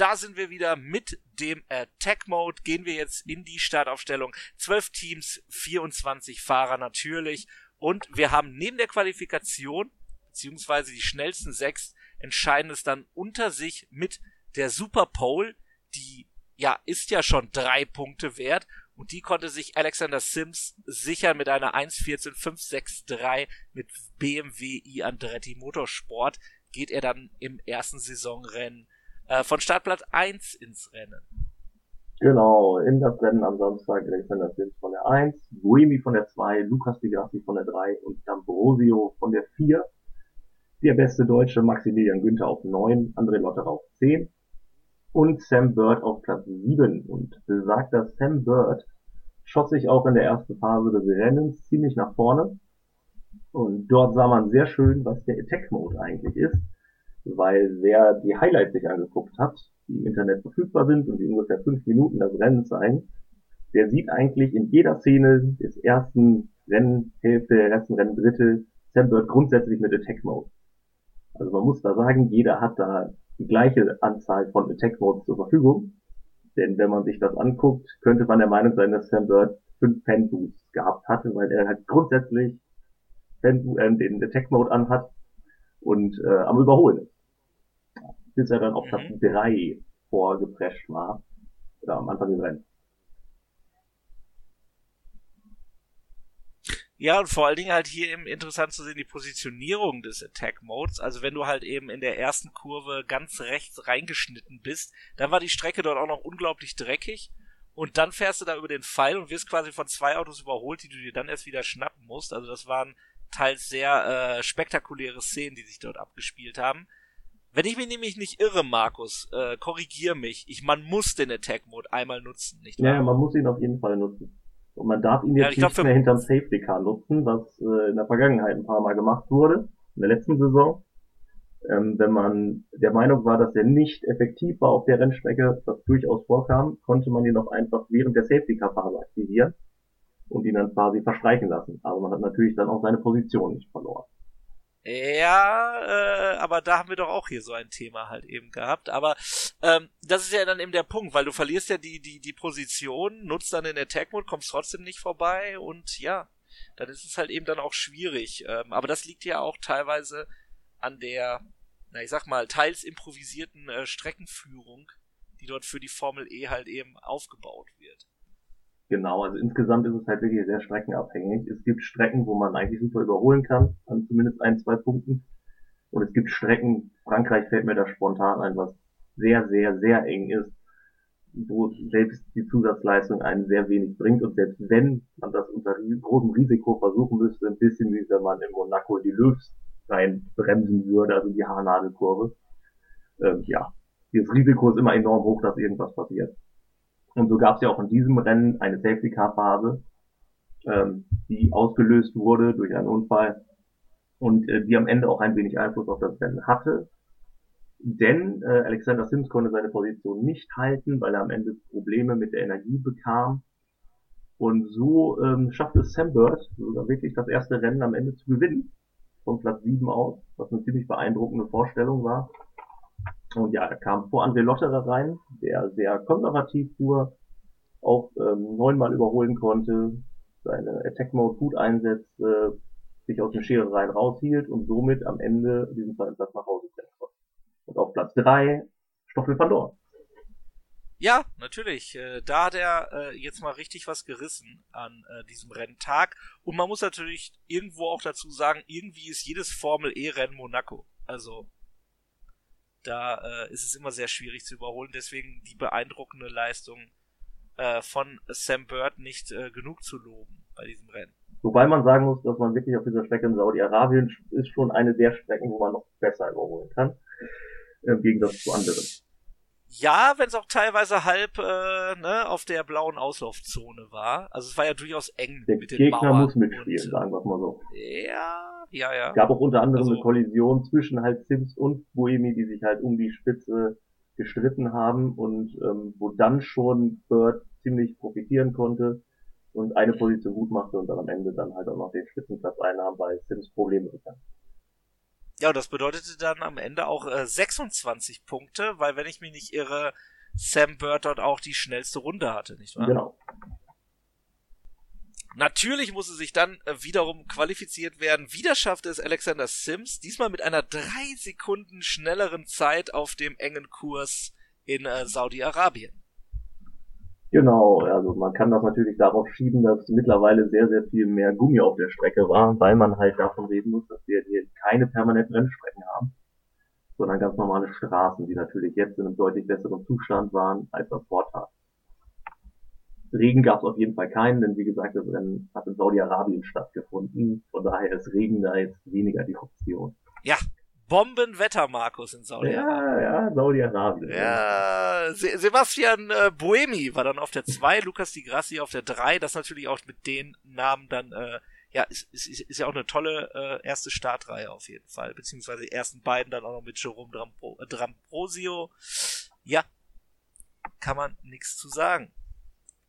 Da sind wir wieder mit dem Attack Mode. Gehen wir jetzt in die Startaufstellung. Zwölf Teams, 24 Fahrer natürlich. Und wir haben neben der Qualifikation, beziehungsweise die schnellsten sechs, entscheiden es dann unter sich mit der Super Pole. Die, ja, ist ja schon drei Punkte wert. Und die konnte sich Alexander Sims sichern mit einer 1.14.563 mit BMW i Andretti Motorsport. Geht er dann im ersten Saisonrennen äh, von Startplatz 1 ins Rennen. Genau, in das Rennen am Samstag Alexander Sims von der 1, Buemi von der 2, Lukas Di Grassi von der 3 und D'Ambrosio von der 4. Der beste Deutsche Maximilian Günther auf 9, André Lotterer auf 10 und Sam Bird auf Platz 7. Und besagter Sam Bird schoss sich auch in der ersten Phase des Rennens ziemlich nach vorne. Und dort sah man sehr schön, was der Attack Mode eigentlich ist, weil wer die Highlights sich angeguckt hat, die im Internet verfügbar sind und die ungefähr fünf Minuten das Rennen zeigen, der sieht eigentlich in jeder Szene des ersten Rennhälfte, der ersten Renndrittel Sam Bird grundsätzlich mit Attack Mode. Also man muss da sagen, jeder hat da die gleiche Anzahl von Attack Modes zur Verfügung. Denn wenn man sich das anguckt, könnte man der Meinung sein, dass Sam Bird fünf Fan gehabt hatte, weil er halt grundsätzlich äh, den Attack Mode anhat und äh, am Überholen ist. Bis er dann auf Platz mhm. drei vorgeprescht war. Oder am Anfang des Rennens. Ja, und vor allen Dingen halt hier eben interessant zu sehen, die Positionierung des Attack Modes. Also wenn du halt eben in der ersten Kurve ganz rechts reingeschnitten bist, dann war die Strecke dort auch noch unglaublich dreckig. Und dann fährst du da über den Pfeil und wirst quasi von zwei Autos überholt, die du dir dann erst wieder schnappen musst. Also das waren teils sehr äh, spektakuläre Szenen, die sich dort abgespielt haben. Wenn ich mich nämlich nicht irre, Markus, äh, korrigier mich. Ich, man muss den Attack Mode einmal nutzen, nicht wahr? Ja, man muss ihn auf jeden Fall nutzen. Und man darf ihn jetzt ja, nicht glaub, mehr hinterm Safety Car nutzen, was äh, in der Vergangenheit ein paar Mal gemacht wurde, in der letzten Saison. Ähm, wenn man der Meinung war, dass er nicht effektiv war auf der Rennstrecke, was durchaus vorkam, konnte man ihn auch einfach während der Safety Car Phase aktivieren und ihn dann quasi verstreichen lassen. Aber man hat natürlich dann auch seine Position nicht verloren. Ja, äh, aber da haben wir doch auch hier so ein Thema halt eben gehabt. Aber ähm, das ist ja dann eben der Punkt, weil du verlierst ja die, die, die Position, nutzt dann den Attack-Mode, kommst trotzdem nicht vorbei und ja, dann ist es halt eben dann auch schwierig. Ähm, aber das liegt ja auch teilweise an der, na ich sag mal, teils improvisierten äh, Streckenführung, die dort für die Formel E halt eben aufgebaut wird. Genau, also insgesamt ist es halt wirklich sehr streckenabhängig. Es gibt Strecken, wo man eigentlich super überholen kann, an zumindest ein, zwei Punkten. Und es gibt Strecken, Frankreich fällt mir da spontan ein, was sehr, sehr, sehr eng ist, wo selbst die Zusatzleistung einen sehr wenig bringt. Und selbst wenn man das unter großem Risiko versuchen müsste, ein bisschen wie wenn man in Monaco die Löws reinbremsen würde, also die Haarnadelkurve, ähm, ja, das Risiko ist immer enorm hoch, dass irgendwas passiert. Und so gab es ja auch in diesem Rennen eine Safety Car Phase, ähm, die ausgelöst wurde durch einen Unfall und äh, die am Ende auch ein wenig Einfluss auf das Rennen hatte. Denn äh, Alexander Sims konnte seine Position nicht halten, weil er am Ende Probleme mit der Energie bekam. Und so ähm, schaffte es Sam Bird sogar wirklich das erste Rennen am Ende zu gewinnen, von Platz 7 aus, was eine ziemlich beeindruckende Vorstellung war. Und ja, er kam vor André Lotterer rein, der sehr konservativ fuhr, auch ähm, neunmal überholen konnte, seine Attack Mode gut einsetzt, äh, sich aus den Scherereien raushielt und somit am Ende diesen zweiten Platz nach Hause bringen konnte. Und auf Platz drei Stoffel van Dorn. Ja, natürlich. Äh, da hat er äh, jetzt mal richtig was gerissen an äh, diesem Renntag. Und man muss natürlich irgendwo auch dazu sagen, irgendwie ist jedes Formel E-Rennen Monaco. Also da äh, ist es immer sehr schwierig zu überholen. Deswegen die beeindruckende Leistung äh, von Sam Bird nicht äh, genug zu loben bei diesem Rennen. Wobei man sagen muss, dass man wirklich auf dieser Strecke in Saudi-Arabien ist schon eine der Strecken, wo man noch besser überholen kann, im Gegensatz zu anderen. Ja, wenn es auch teilweise halb äh, ne, auf der blauen Auslaufzone war. Also es war ja durchaus eng der mit den Gegner Mauern muss mitspielen, und, sagen wir mal so. Ja, ja, ja. Es gab auch unter anderem Also- eine Kollision zwischen halt Sims und Boemi, die sich halt um die Spitze gestritten haben und ähm, wo dann schon Bird ziemlich profitieren konnte und eine Position gut machte und dann am Ende dann halt auch noch den Spitzenplatz einnahm, weil Sims Probleme bekam. Ja, und das bedeutete dann am Ende auch äh, 26 Punkte, weil wenn ich mich nicht irre, Sam Bird dort auch die schnellste Runde hatte, nicht wahr? Genau. Natürlich muss es sich dann äh, wiederum qualifiziert werden. Wieder schaffte es Alexander Sims, diesmal mit einer drei Sekunden schnelleren Zeit auf dem engen Kurs in äh, Saudi-Arabien. Genau, also man kann das natürlich darauf schieben, dass mittlerweile sehr, sehr viel mehr Gummi auf der Strecke war, weil man halt davon reden muss, dass wir hier keine permanenten Rennstrecken haben, sondern ganz normale Straßen, die natürlich jetzt in einem deutlich besseren Zustand waren als das Vortag. Regen gab es auf jeden Fall keinen, denn wie gesagt, das Rennen hat in Saudi-Arabien stattgefunden. Von daher ist Regen da jetzt weniger die Option. Ja, Bombenwetter, Markus, in Saudi-Arabien. Ja, ja, Saudi-Arabien. Ja, Se Sebastian äh, Buemi war dann auf der 2, Lukas Di Grassi auf der 3. Das natürlich auch mit den Namen dann, äh, ja, ist, ist, ist ja auch eine tolle äh, erste Startreihe auf jeden Fall. Beziehungsweise die ersten beiden dann auch noch mit Jerome Drampro äh, Drambrosio. Ja, kann man nichts zu sagen.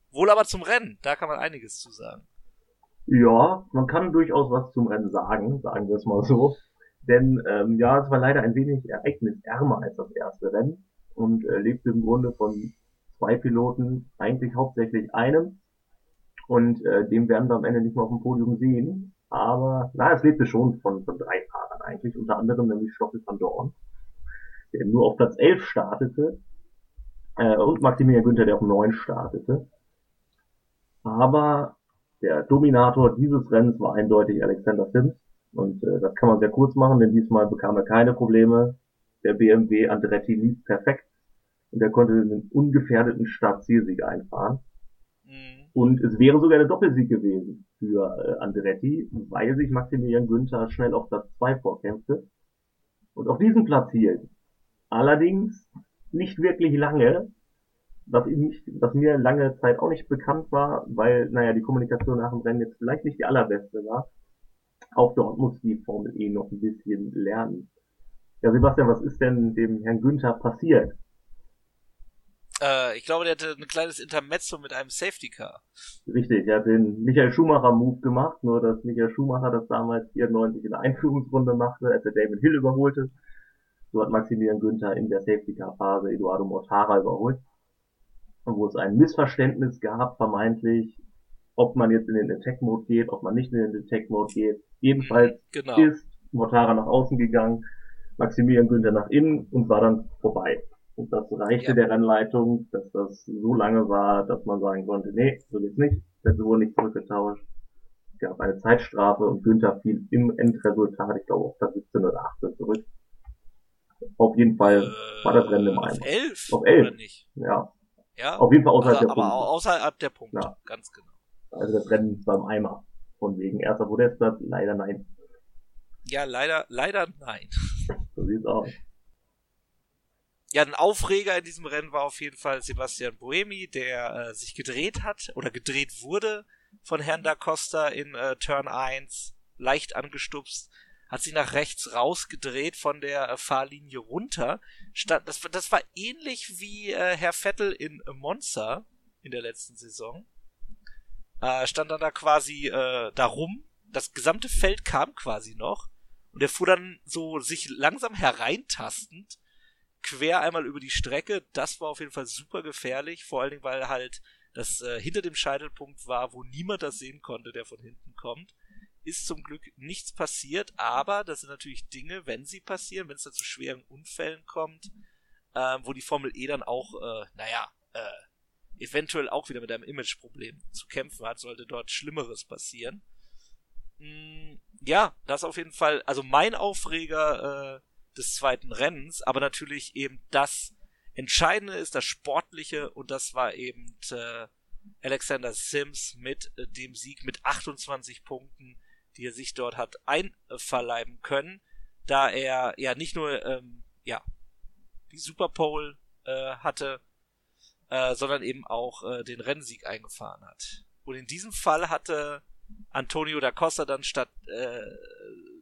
Wohl aber zum Rennen, da kann man einiges zu sagen. Ja, man kann durchaus was zum Rennen sagen, sagen wir es mal so. Denn ähm, ja, es war leider ein wenig ereignisärmer als das erste Rennen und äh, lebte im Grunde von zwei Piloten, eigentlich hauptsächlich einem. Und äh, dem werden wir am Ende nicht mehr auf dem Podium sehen. Aber na, es lebte schon von, von drei Fahrern eigentlich, unter anderem nämlich Stoffel van Dorn, der nur auf Platz 11 startete. Äh, und Maximilian Günther, der auf 9 startete. Aber der Dominator dieses Rennens war eindeutig Alexander Sims. Und äh, das kann man sehr kurz machen, denn diesmal bekam er keine Probleme. Der BMW Andretti lief perfekt und er konnte einen ungefährdeten Start-Zielsieg einfahren. Mhm. Und es wäre sogar der Doppelsieg gewesen für äh, Andretti, weil sich Maximilian Günther schnell auf Platz 2 vorkämpfte und auf diesen Platz hielt. Allerdings nicht wirklich lange, was, nicht, was mir lange Zeit auch nicht bekannt war, weil, naja, die Kommunikation nach dem Rennen jetzt vielleicht nicht die allerbeste war. Auch dort muss die Formel E noch ein bisschen lernen. Ja, Sebastian, was ist denn dem Herrn Günther passiert? Äh, ich glaube, der hatte ein kleines Intermezzo mit einem Safety Car. Richtig, er hat den Michael Schumacher Move gemacht, nur dass Michael Schumacher das damals 94 in der Einführungsrunde machte, als er David Hill überholte. So hat Maximilian Günther in der Safety Car Phase Eduardo Mortara überholt. Und wo es ein Missverständnis gab, vermeintlich, ob man jetzt in den Attack Mode geht, ob man nicht in den Attack Mode geht. Jedenfalls genau. ist Mortara nach außen gegangen, Maximilian Günther nach innen und war dann vorbei. Und das reichte ja. der Rennleitung, dass das so lange war, dass man sagen konnte, nee, so geht's nicht. Plätze wurden nicht zurückgetauscht. Es gab eine Zeitstrafe und Günther fiel im Endresultat, ich glaube, auf Platz 17 oder 18 zurück. Auf jeden Fall äh, war das Rennen im Eimer. Auf 11? Auf 11. Oder nicht? Ja. Ja. Auf jeden Fall außerhalb aber, der Punkte. Aber außerhalb der Punkte, ja. ganz genau. Also das Rennen war im Eimer. Von wegen erster Podestplatz, leider nein. Ja, leider, leider nein. So sieht's aus. Ja, ein Aufreger in diesem Rennen war auf jeden Fall Sebastian Boemi, der äh, sich gedreht hat oder gedreht wurde von Herrn da Costa in äh, Turn 1, leicht angestupst, hat sich nach rechts rausgedreht von der äh, Fahrlinie runter. Stand, das, das war ähnlich wie äh, Herr Vettel in Monza in der letzten Saison. Äh, stand dann da quasi äh, da rum. Das gesamte Feld kam quasi noch. Und er fuhr dann so sich langsam hereintastend quer einmal über die Strecke. Das war auf jeden Fall super gefährlich, vor allen Dingen, weil halt das äh, hinter dem Scheitelpunkt war, wo niemand das sehen konnte, der von hinten kommt. Ist zum Glück nichts passiert, aber das sind natürlich Dinge, wenn sie passieren, wenn es da zu schweren Unfällen kommt, äh, wo die Formel E dann auch, äh, naja, äh, eventuell auch wieder mit einem Imageproblem zu kämpfen hat, sollte dort Schlimmeres passieren. Mm, ja, das auf jeden Fall, also mein Aufreger äh, des zweiten Rennens, aber natürlich eben das Entscheidende ist das Sportliche und das war eben äh, Alexander Sims mit äh, dem Sieg mit 28 Punkten, die er sich dort hat einverleiben können, da er ja nicht nur ähm, ja die Superpole äh, hatte, äh, sondern eben auch äh, den Rennsieg eingefahren hat. Und in diesem Fall hatte Antonio da Costa dann statt äh,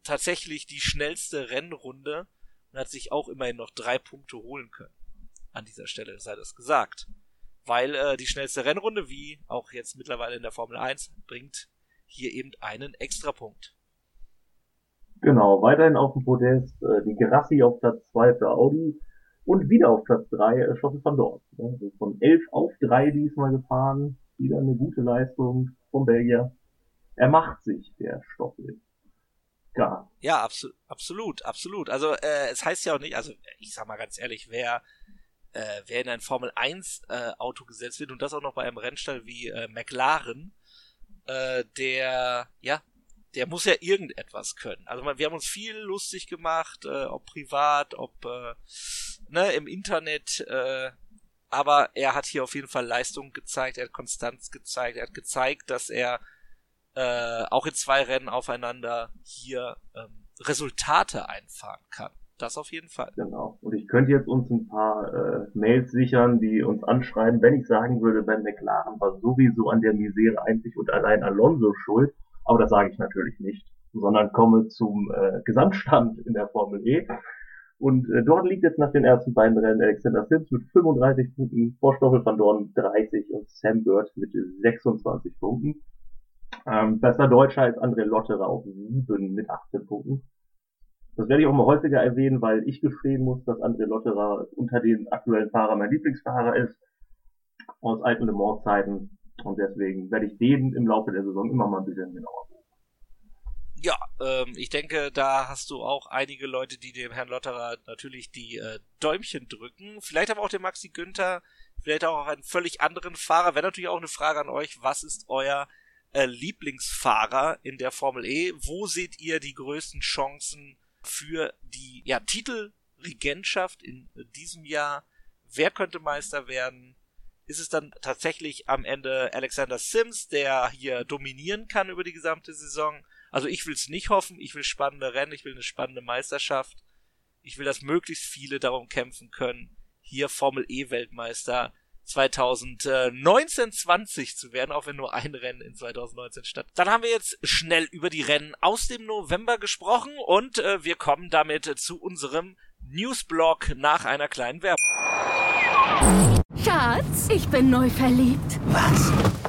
tatsächlich die schnellste Rennrunde und hat sich auch immerhin noch drei Punkte holen können. An dieser Stelle sei das gesagt. Weil äh, die schnellste Rennrunde, wie auch jetzt mittlerweile in der Formel 1, bringt hier eben einen Extrapunkt. Genau, weiterhin auf dem Podest äh, die Gerassi auf Platz 2 für Audi und wieder auf Platz 3 äh, Stoffel van Dorn. Also von 11 auf 3 diesmal gefahren, wieder eine gute Leistung vom Belgier. Er macht sich, der Stoffel. Ja, ja abso absolut, absolut. Also äh, es heißt ja auch nicht, also ich sag mal ganz ehrlich, wer äh, wer in ein Formel 1 äh, Auto gesetzt wird und das auch noch bei einem Rennstall wie äh, McLaren, äh, der ja, der muss ja irgendetwas können. Also wir haben uns viel lustig gemacht, äh, ob privat, ob äh, ne, im Internet, äh, aber er hat hier auf jeden Fall Leistung gezeigt, er hat Konstanz gezeigt, er hat gezeigt, dass er äh, auch in zwei Rennen aufeinander hier ähm, Resultate einfahren kann. Das auf jeden Fall. Genau. Und ich könnte jetzt uns ein paar äh, Mails sichern, die uns anschreiben, wenn ich sagen würde, Ben McLaren war sowieso an der Misere einzig und allein Alonso schuld. Aber das sage ich natürlich nicht, sondern komme zum äh, Gesamtstand in der Formel E. Und äh, dort liegt jetzt nach den ersten beiden Rennen Alexander Sims mit 35 Punkten, vor Stoffel van Dorn 30 und Sam Bird mit 26 Punkten. Ähm, bester Deutscher ist André Lotterer auf 7 mit 18 Punkten. Das werde ich auch mal häufiger erwähnen, weil ich gestehen muss, dass André Lotterer unter den aktuellen Fahrern mein Lieblingsfahrer ist. Aus alten Le Mans Zeiten. Und deswegen werde ich den im Laufe der Saison immer mal ein bisschen genauer gucken. Ja, ähm, ich denke, da hast du auch einige Leute, die dem Herrn Lotterer natürlich die äh, Däumchen drücken. Vielleicht aber auch den Maxi Günther, vielleicht auch einen völlig anderen Fahrer. Wäre natürlich auch eine Frage an euch, was ist euer äh, Lieblingsfahrer in der Formel E. Wo seht ihr die größten Chancen für die ja, Titelregentschaft in diesem Jahr? Wer könnte Meister werden? Ist es dann tatsächlich am Ende Alexander Sims, der hier dominieren kann über die gesamte Saison? Also ich will es nicht hoffen, ich will spannende Rennen, ich will eine spannende Meisterschaft. Ich will, dass möglichst viele darum kämpfen können, hier Formel E Weltmeister 2019 20 zu werden, auch wenn nur ein Rennen in 2019 statt. Dann haben wir jetzt schnell über die Rennen aus dem November gesprochen und äh, wir kommen damit zu unserem Newsblock nach einer kleinen Werbung. Schatz, ich bin neu verliebt. Was?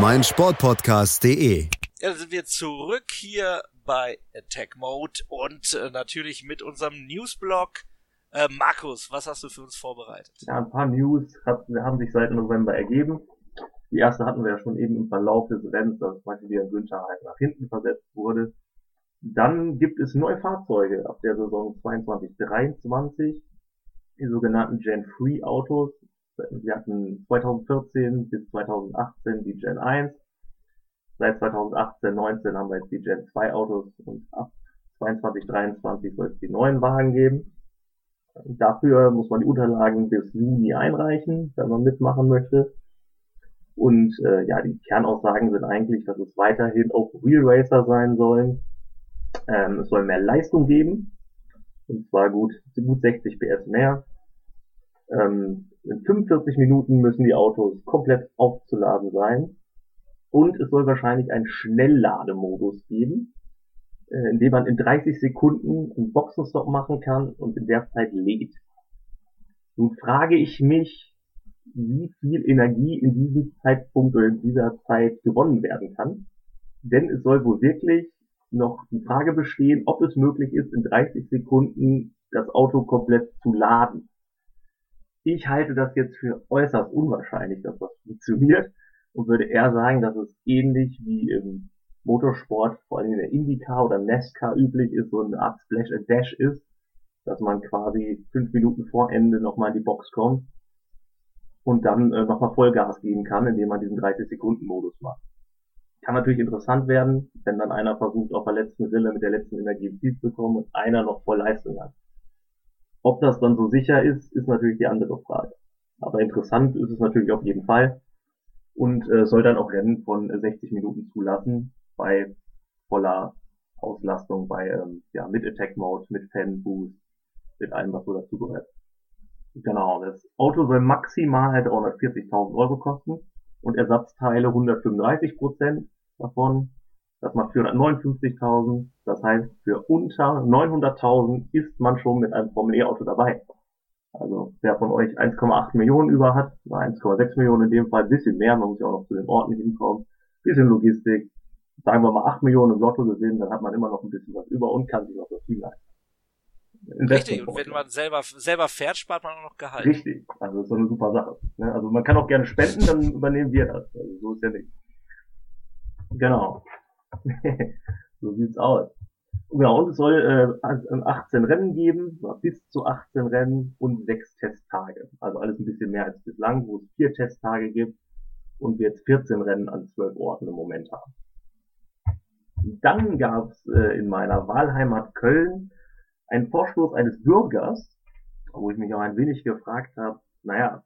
meinsportpodcast.de. Ja, dann sind wir zurück hier bei Attack Mode und äh, natürlich mit unserem Newsblog. Äh, Markus, was hast du für uns vorbereitet? Ja, ein paar News hat, haben sich seit November ergeben. Die erste hatten wir ja schon eben im Verlauf des Rennens, dass zum Beispiel wieder Günther halt nach hinten versetzt wurde. Dann gibt es neue Fahrzeuge ab der Saison 22-23, die sogenannten Gen 3 Autos. Wir hatten 2014 bis 2018 die Gen 1. Seit 2018, 19 haben wir jetzt die Gen 2 Autos und ab 22, 23 soll es die neuen Wagen geben. Dafür muss man die Unterlagen bis Juni einreichen, wenn man mitmachen möchte. Und äh, ja, die Kernaussagen sind eigentlich, dass es weiterhin auch Real Racer sein sollen. Ähm, es soll mehr Leistung geben. Und zwar gut, gut 60 PS mehr. Ähm, in 45 Minuten müssen die Autos komplett aufzuladen sein. Und es soll wahrscheinlich einen Schnelllademodus geben, äh, in dem man in 30 Sekunden einen Boxenstopp machen kann und in der Zeit lädt. Nun frage ich mich, wie viel Energie in diesem Zeitpunkt oder in dieser Zeit gewonnen werden kann. Denn es soll wohl wirklich noch die Frage bestehen, ob es möglich ist, in 30 Sekunden das Auto komplett zu laden. Ich halte das jetzt für äußerst unwahrscheinlich, dass das funktioniert und würde eher sagen, dass es ähnlich wie im Motorsport, vor allem in der IndyCar oder NASCAR üblich ist, so eine Art Splash and Dash ist, dass man quasi fünf Minuten vor Ende nochmal in die Box kommt und dann äh, nochmal Vollgas geben kann, indem man diesen 30-Sekunden-Modus macht. Kann natürlich interessant werden, wenn dann einer versucht, auf der letzten Rille mit der letzten Energie ins Ziel zu kommen und einer noch voll Leistung hat. Ob das dann so sicher ist, ist natürlich die andere Frage. Aber interessant ist es natürlich auf jeden Fall und äh, soll dann auch Rennen von äh, 60 Minuten zulassen bei voller Auslastung, bei ähm, ja mit Attack Mode, mit Fan Boost, mit allem, was so dazugehört. Genau, das Auto soll maximal 340.000 Euro kosten und Ersatzteile 135 Prozent davon. Das macht 459.000. Das heißt, für unter 900.000 ist man schon mit einem Formel E-Auto dabei. Also wer von euch 1,8 Millionen über hat, oder 1,6 Millionen in dem Fall, ein bisschen mehr, man muss ja auch noch zu den Orten hinkommen, bisschen Logistik, sagen wir mal 8 Millionen im Lotto gewinnen, dann hat man immer noch ein bisschen was über und kann sich noch das Team leisten. Richtig, und wenn man selber, selber fährt, spart man auch noch Gehalt. Richtig, also das ist so eine super Sache. Ne? Also man kann auch gerne spenden, dann übernehmen wir das. Also so ist ja nicht. Genau. so sieht's aus. Genau, und es soll äh, 18 Rennen geben, bis zu 18 Rennen und 6 Testtage. Also alles ein bisschen mehr als bislang, wo es 4 Testtage gibt und wir jetzt 14 Rennen an 12 Orten im Moment haben. Dann gab es äh, in meiner Wahlheimat Köln einen Vorstoß eines Bürgers, wo ich mich auch ein wenig gefragt habe, naja,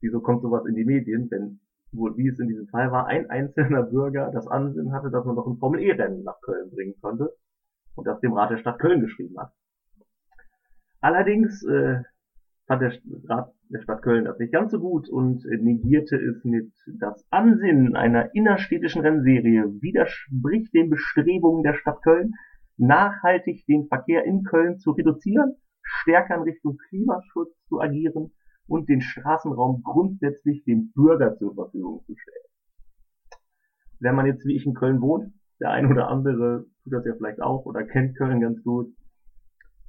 wieso kommt sowas in die Medien, wenn wohl, wie es in diesem Fall war, ein einzelner Bürger das Ansinnen hatte, dass man doch ein Formel-E-Rennen nach Köln bringen könnte und das dem Rat der Stadt Köln geschrieben hat. Allerdings äh, fand der Rat der Stadt Köln das nicht ganz so gut und negierte es mit das Ansinnen einer innerstädtischen Rennserie widerspricht den Bestrebungen der Stadt Köln, nachhaltig den Verkehr in Köln zu reduzieren, stärker in Richtung Klimaschutz zu agieren und den Straßenraum grundsätzlich dem Bürger zur Verfügung zu stellen. Wenn man jetzt wie ich in Köln wohnt, der ein oder andere tut das ja vielleicht auch oder kennt Köln ganz gut,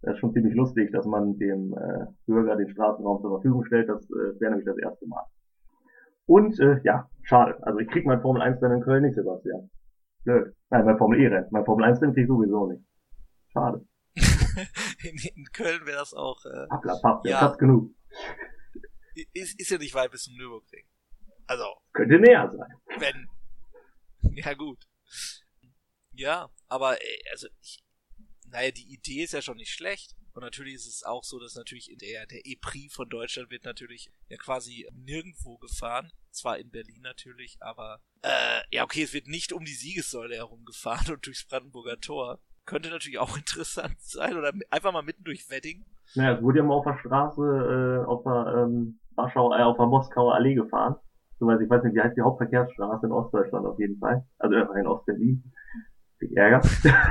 das ist schon ziemlich lustig, dass man dem äh, Bürger den Straßenraum zur Verfügung stellt. Das äh, wäre nämlich das erste Mal. Und äh, ja, schade. Also ich krieg mein Formel 1 Rennen in Köln nicht, Sebastian. Blöd. Nein, mein Formel E-Rennen. Mein Formel 1-Rennen krieg ich sowieso nicht. Schade. in, in, Köln wäre das auch. Äh, Abla, passt ja, Platz genug. Ist, ist ja nicht weit bis zum Nürburgring. Also. Könnte näher sein. Wenn. Ja, gut. Ja, aber also ich, naja, die Idee ist ja schon nicht schlecht. Und natürlich ist es auch so, dass natürlich der, der E-Prix von Deutschland wird natürlich ja quasi nirgendwo gefahren. Zwar in Berlin natürlich, aber äh, ja, okay, es wird nicht um die Siegessäule herumgefahren und durchs Brandenburger Tor. Könnte natürlich auch interessant sein. Oder einfach mal mitten durch Wedding. Naja, es wurde ja mal auf der Straße, äh, auf der ähm, Warschau, äh, auf der Moskauer Allee gefahren. So, ich weiß nicht, wie heißt die Hauptverkehrsstraße in Ostdeutschland auf jeden Fall. Also in Ostberlin. Viel Ärger.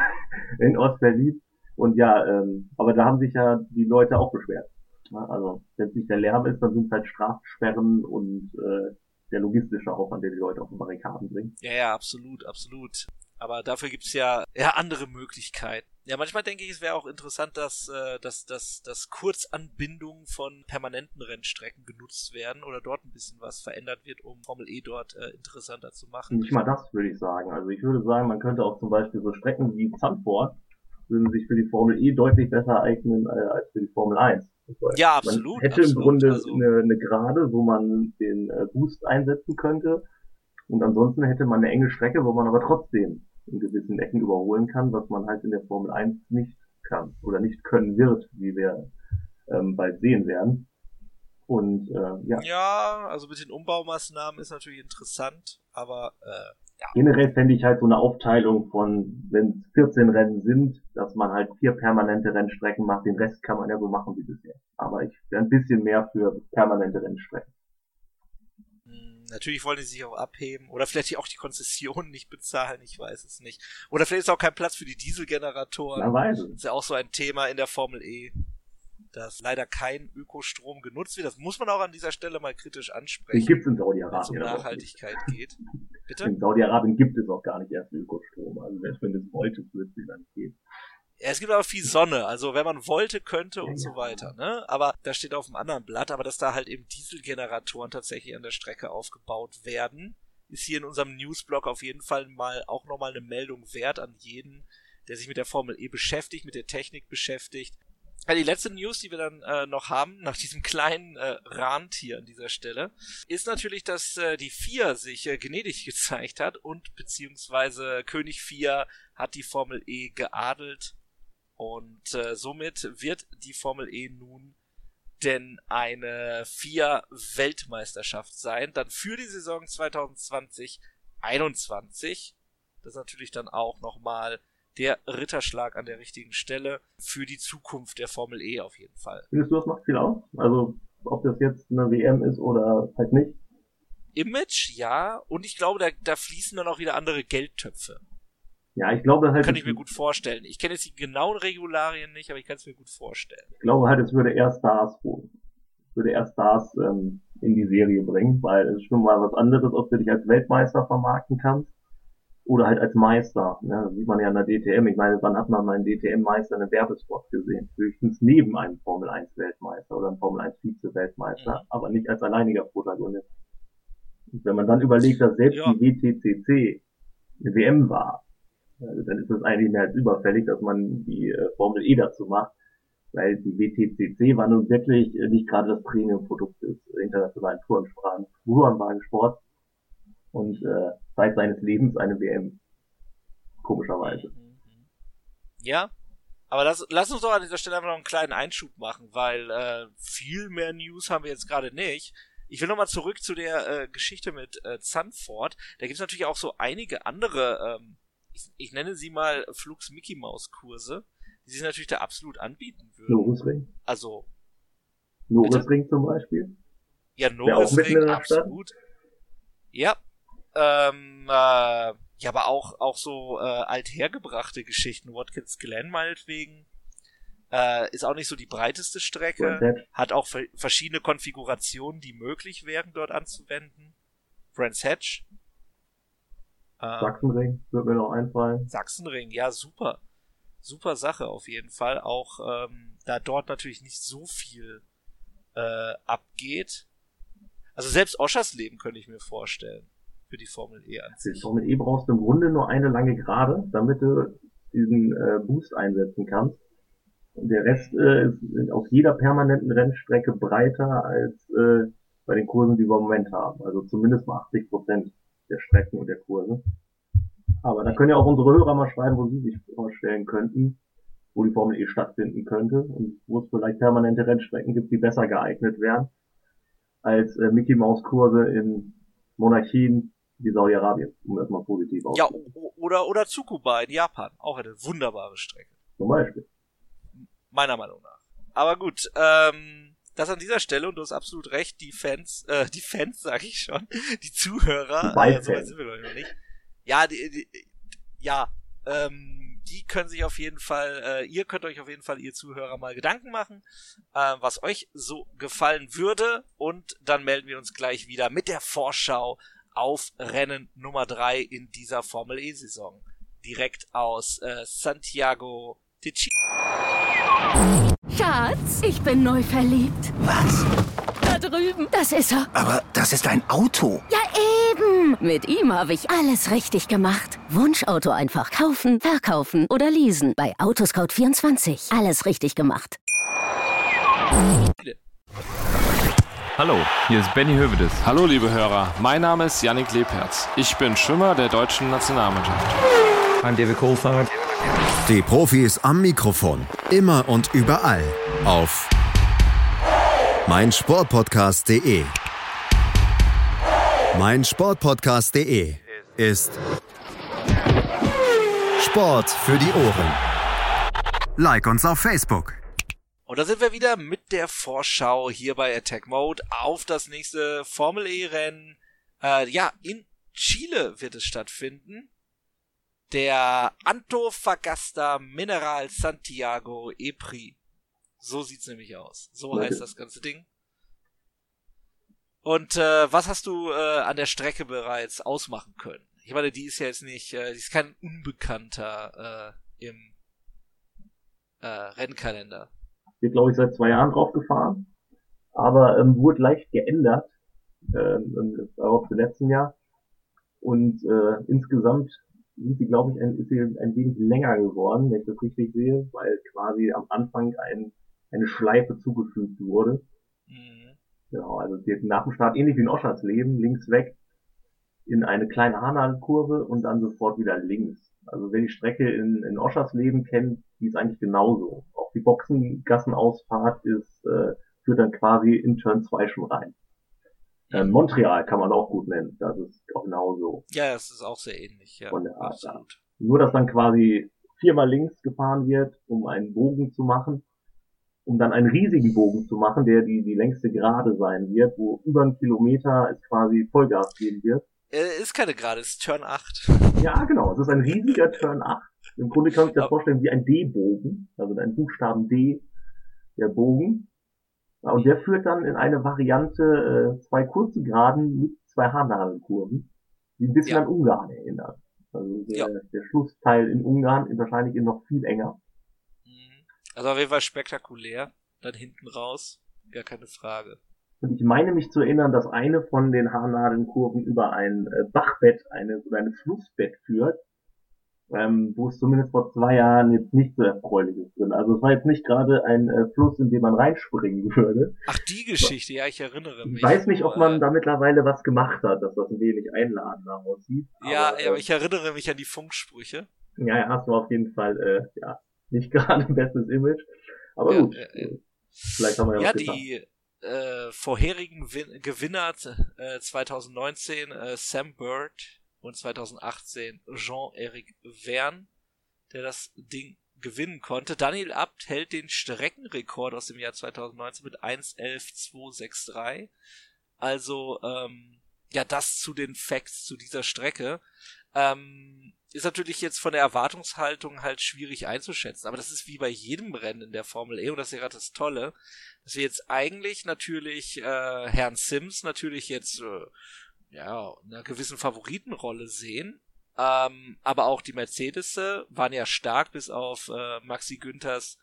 in Ostberlin. Und ja, ähm, aber da haben sich ja die Leute auch beschwert. Ja, also wenn es nicht der Lärm ist, dann sind es halt Strafsperren und äh, der logistische Aufwand, der die Leute auf die Barrikaden bringt. Ja, ja, absolut, absolut. Aber dafür gibt's ja, ja andere Möglichkeiten. Ja, manchmal denke ich, es wäre auch interessant, dass, äh, dass, dass, dass Kurzanbindungen von permanenten Rennstrecken genutzt werden oder dort ein bisschen was verändert wird, um Formel E dort äh, interessanter zu machen. Nicht mal das würde ich sagen. Also ich würde sagen, man könnte auch zum Beispiel so Strecken wie Zandvoort würden sich für die Formel E deutlich besser eignen äh, als für die Formel 1. Ja, absolut. Man hätte absolut, im Grunde also. eine, eine Gerade, wo man den äh, Boost einsetzen könnte. Und ansonsten hätte man eine enge Strecke, wo man aber trotzdem in gewissen Ecken überholen kann, was man halt in der Formel 1 nicht kann oder nicht können wird, wie wir ähm, bald sehen werden. Und äh, ja. Ja, also mit den Umbaumaßnahmen ist natürlich interessant, aber äh, ja. Generell fände ich halt so eine Aufteilung von, wenn es 14 Rennen sind, dass man halt vier permanente Rennstrecken macht. Den Rest kann man ja so machen wie bisher. Aber ich wäre ein bisschen mehr für permanente Rennstrecken. Natürlich wollen die sich auch abheben oder vielleicht auch die Konzessionen nicht bezahlen, ich weiß es nicht. Oder vielleicht ist auch kein Platz für die Dieselgeneratoren. Man weiß es. Das ist ja auch so ein Thema in der Formel E dass leider kein Ökostrom genutzt wird. Das muss man auch an dieser Stelle mal kritisch ansprechen. Den gibt es in Saudi-Arabien. Wenn es um Nachhaltigkeit geht. Bitte? In Saudi-Arabien gibt es auch gar nicht erst Ökostrom. Also selbst wenn es würde es dann gehen. Es gibt aber viel Sonne, also wenn man wollte, könnte und so weiter, ne? Aber da steht auf dem anderen Blatt, aber dass da halt eben Dieselgeneratoren tatsächlich an der Strecke aufgebaut werden, ist hier in unserem Newsblog auf jeden Fall mal auch nochmal eine Meldung wert an jeden, der sich mit der Formel E beschäftigt, mit der Technik beschäftigt. Ja, die letzte News, die wir dann äh, noch haben, nach diesem kleinen äh, Rand hier an dieser Stelle, ist natürlich, dass äh, die Vier sich äh, gnädig gezeigt hat und beziehungsweise König Vier hat die Formel E geadelt und äh, somit wird die Formel E nun denn eine Vier Weltmeisterschaft sein, dann für die Saison 2020 21. Das ist natürlich dann auch nochmal der Ritterschlag an der richtigen Stelle für die Zukunft der Formel E auf jeden Fall. Findest du, das macht viel aus? Also, ob das jetzt eine WM ist oder halt nicht? Image, ja. Und ich glaube, da, da fließen dann auch wieder andere Geldtöpfe. Ja, ich glaube halt. Kann ich mir gut vorstellen. Ich kenne jetzt die genauen Regularien nicht, aber ich kann es mir gut vorstellen. Ich glaube halt, es würde eher Stars holen. Es würde eher Stars ähm, in die Serie bringen, weil es ist schon mal was anderes, ob du dich als Weltmeister vermarkten kannst oder halt als Meister. Ne? Das sieht man ja in der DTM. Ich meine, wann hat man mal einen DTM-Meister in einem Werbespot gesehen? Höchstens neben einem Formel 1 Weltmeister oder einem Formel 1 Vize-Weltmeister, ja. aber nicht als alleiniger Protagonist. Und wenn man dann überlegt, dass selbst ja. die WTCC eine WM war, dann ist es eigentlich mehr als überfällig, dass man die äh, Formel E dazu macht, weil die WTCC war nun wirklich nicht gerade das Premium-Produkt des internationalen Tourenwagensports und äh, Zeit seines Lebens eine WM. Komischerweise. Ja, aber lass, lass uns doch an dieser Stelle einfach noch einen kleinen Einschub machen, weil äh, viel mehr News haben wir jetzt gerade nicht. Ich will nochmal zurück zu der äh, Geschichte mit äh, Zandvoort. Da gibt's natürlich auch so einige andere, ähm, ich, ich nenne sie mal Flugs Mickey Maus Kurse, die sich natürlich da absolut anbieten würden. Norisring. Also. Norisring zum Beispiel. Ja, Norisring, absolut. Ja, ähm, äh, ja, aber auch, auch so äh, althergebrachte Geschichten. Watkins Glen meinetwegen. Äh, ist auch nicht so die breiteste Strecke. Hat auch verschiedene Konfigurationen, die möglich wären, dort anzuwenden. Brands Hatch. Äh, Sachsenring wird mir noch einfallen. Sachsenring, ja, super. Super Sache auf jeden Fall. Auch ähm, da dort natürlich nicht so viel äh, abgeht. Also selbst Oschers Leben könnte ich mir vorstellen für für die Formel E an sich. Die Formel E brauchst du im Grunde nur eine lange Gerade, damit du diesen äh, Boost einsetzen kannst. Und der Rest äh, ist auf jeder permanenten Rennstrecke breiter als äh, bei den Kursen, die wir im Moment haben. Also zumindest mal 80 Prozent der Strecken und der Kurse. Aber da können ja auch unsere Hörer mal schreiben, wo sie sich vorstellen könnten, wo die Formel E stattfinden könnte und wo es vielleicht permanente Rennstrecken gibt, die besser geeignet wären als äh, Mickey Maus Kurse in Monarchien wie Saudi-Arabien, um das mal positiv auszudrücken. Ja, oder, oder Tsukuba in Japan, auch eine wunderbare Strecke. Zum Beispiel. Meiner Meinung nach. Aber gut, ähm, das an dieser Stelle, und du hast absolut recht, die Fans, äh, die Fans, sag ich schon, die Zuhörer, äh, so weit sind wir noch nicht. Ja, die, die, ja, ähm, die können sich auf jeden Fall, äh, ihr könnt euch auf jeden Fall, ihr Zuhörer, mal Gedanken machen, äh, was euch so gefallen würde. Und dann melden wir uns gleich wieder mit der Vorschau auf Rennen Nummer drei in dieser Formel E-Saison. Direkt aus äh, Santiago de Chile. Schatz, ich bin neu verliebt. Was? Da drüben. Das ist er. Aber das ist ein Auto. Ja, eben. Mit ihm habe ich alles richtig gemacht. Wunschauto einfach kaufen, verkaufen oder leasen. Bei Autoscout24. Alles richtig gemacht. Hallo, hier ist Benny Hövedes. Hallo, liebe Hörer. Mein Name ist Yannick Lebherz. Ich bin Schwimmer der deutschen Nationalmannschaft. I'm David Coulthard. Die Profis am Mikrofon. Immer und überall. Auf meinsportpodcast.de. Meinsportpodcast.de ist Sport für die Ohren. Like uns auf Facebook. Und da sind wir wieder mit der Vorschau hier bei Attack Mode auf das nächste Formel E-Rennen. Äh, ja, in Chile wird es stattfinden der Antofagasta Mineral Santiago EPRI. So sieht's nämlich aus. So okay. heißt das ganze Ding. Und äh, was hast du äh, an der Strecke bereits ausmachen können? Ich meine, die ist ja jetzt nicht, äh, die ist kein Unbekannter äh, im äh, Rennkalender. Bin, glaube ich, seit zwei Jahren drauf gefahren, aber ähm, wurde leicht geändert, ähm, auch im letzten Jahr. Und äh, insgesamt sind sie, glaube ich, ein, ist sie ein wenig länger geworden, wenn ich das richtig sehe, weil quasi am Anfang ein, eine Schleife zugefügt wurde. Mhm. Genau, also sie nach dem Start ähnlich wie in Oschers Leben, links weg in eine kleine Haarnadelkurve und dann sofort wieder links. Also wer die Strecke in, in Oschers Leben kennt, die ist eigentlich genauso. Auch die Boxengassenausfahrt ist, äh, führt dann quasi in Turn 2 schon rein. Äh, Montreal kann man auch gut nennen. Das ist auch genauso. Ja, es ist auch sehr ähnlich. Ja, von der Art. Absolut. Nur, dass dann quasi viermal links gefahren wird, um einen Bogen zu machen, um dann einen riesigen Bogen zu machen, der die, die längste Gerade sein wird, wo über einen Kilometer es quasi Vollgas geben wird. Äh, ist keine Gerade, ist Turn 8. Ja, genau. Es ist ein riesiger Turn 8. Im Grunde kann man sich das vorstellen wie ein D-Bogen, also ein Buchstaben D, der Bogen. Und der führt dann in eine Variante äh, zwei kurze Geraden mit zwei Haarnadelkurven, die ein bisschen ja. an Ungarn erinnern. Also der, ja. der Schlussteil in Ungarn ist wahrscheinlich noch viel enger. Mhm. Also auf jeden Fall spektakulär. Dann hinten raus, gar keine Frage. Und ich meine mich zu erinnern, dass eine von den Haarnadelkurven über ein äh, Bachbett, eine, oder ein Flussbett führt, ähm, wo es zumindest vor zwei Jahren jetzt nicht so erfreulich ist drin. Also es war jetzt nicht gerade ein äh, Fluss, in den man reinspringen würde. Ach, die Geschichte, ja, ich erinnere mich. Ich weiß nicht, ob man da mittlerweile was gemacht hat, dass das ein wenig einladender aussieht. Ja, aber, ja, aber äh, ich erinnere mich an die Funksprüche. Ja, ja, hast du auf jeden Fall, äh, ja, nicht gerade ein bestes Image. Aber ja, gut, ja, ja. vielleicht haben wir ja, ja was die äh, vorherigen Win Gewinner äh, 2019, äh, Sam Bird, und 2018 Jean-Eric Verne, der das Ding gewinnen konnte. Daniel Abt hält den Streckenrekord aus dem Jahr 2019 mit 1.11.263. Also, ähm, ja, das zu den Facts zu dieser Strecke. Ähm, ist natürlich jetzt von der Erwartungshaltung halt schwierig einzuschätzen, aber das ist wie bei jedem Rennen in der Formel E und das ist ja gerade das Tolle, dass wir jetzt eigentlich natürlich äh, Herrn Sims natürlich jetzt äh, ja, einer gewissen Favoritenrolle sehen. Ähm, aber auch die Mercedes waren ja stark bis auf äh, Maxi Günthers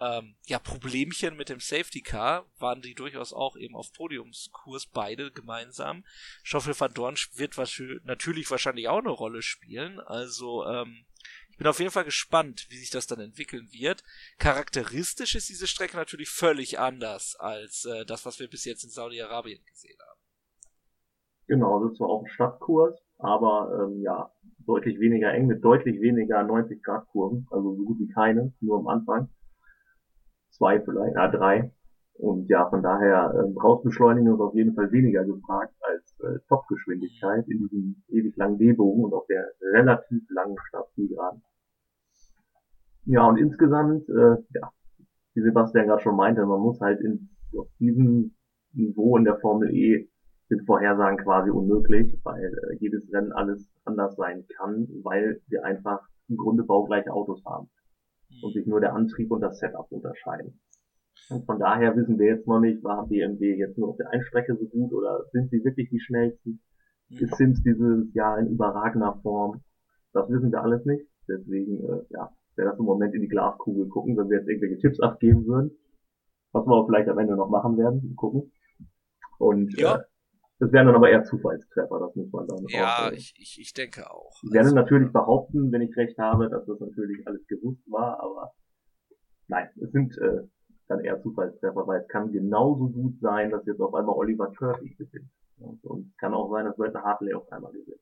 ähm, ja, Problemchen mit dem Safety Car waren die durchaus auch eben auf Podiumskurs, beide gemeinsam. Stoffel van Dorn wird natürlich wahrscheinlich auch eine Rolle spielen. Also, ähm, ich bin auf jeden Fall gespannt, wie sich das dann entwickeln wird. Charakteristisch ist diese Strecke natürlich völlig anders als äh, das, was wir bis jetzt in Saudi-Arabien gesehen haben. Genau, das war auch ein Stadtkurs, aber ähm, ja, deutlich weniger eng mit deutlich weniger 90 Grad Kurven, also so gut wie keine, nur am Anfang zwei vielleicht, ja drei. Und ja, von daher ähm, Rausbeschleunigung ist auf jeden Fall weniger gefragt als äh, Topgeschwindigkeit in diesem ewig langen D-Bogen und auf der relativ langen Startzielgeraden. Ja, und insgesamt, äh, ja, wie Sebastian gerade schon meinte, man muss halt in, auf diesem Niveau in der Formel E sind Vorhersagen quasi unmöglich, weil äh, jedes Rennen alles anders sein kann, weil wir einfach im Grunde baugleiche Autos haben und sich nur der Antrieb und das Setup unterscheiden. Und von daher wissen wir jetzt noch nicht, war BMW jetzt nur auf der Einstrecke so gut oder sind sie wirklich die schnellsten? Mhm. Ist Sims dieses Jahr in überragender Form? Das wissen wir alles nicht. Deswegen, äh, ja, wäre das im Moment in die Glaskugel gucken, wenn wir jetzt irgendwelche Tipps abgeben würden. Was wir aber vielleicht am Ende noch machen werden, gucken. Und ja. äh, das wären dann aber eher Zufallstreffer, das muss man dann Ja, ich, ich, ich denke auch. Ich werde also, natürlich behaupten, wenn ich recht habe, dass das natürlich alles gewusst war, aber nein, es sind äh, dann eher Zufallstreffer, weil es kann genauso gut sein, dass jetzt auf einmal Oliver Turkey gewinnt. Und es kann auch sein, dass Walter Hartley auf einmal gewinnt.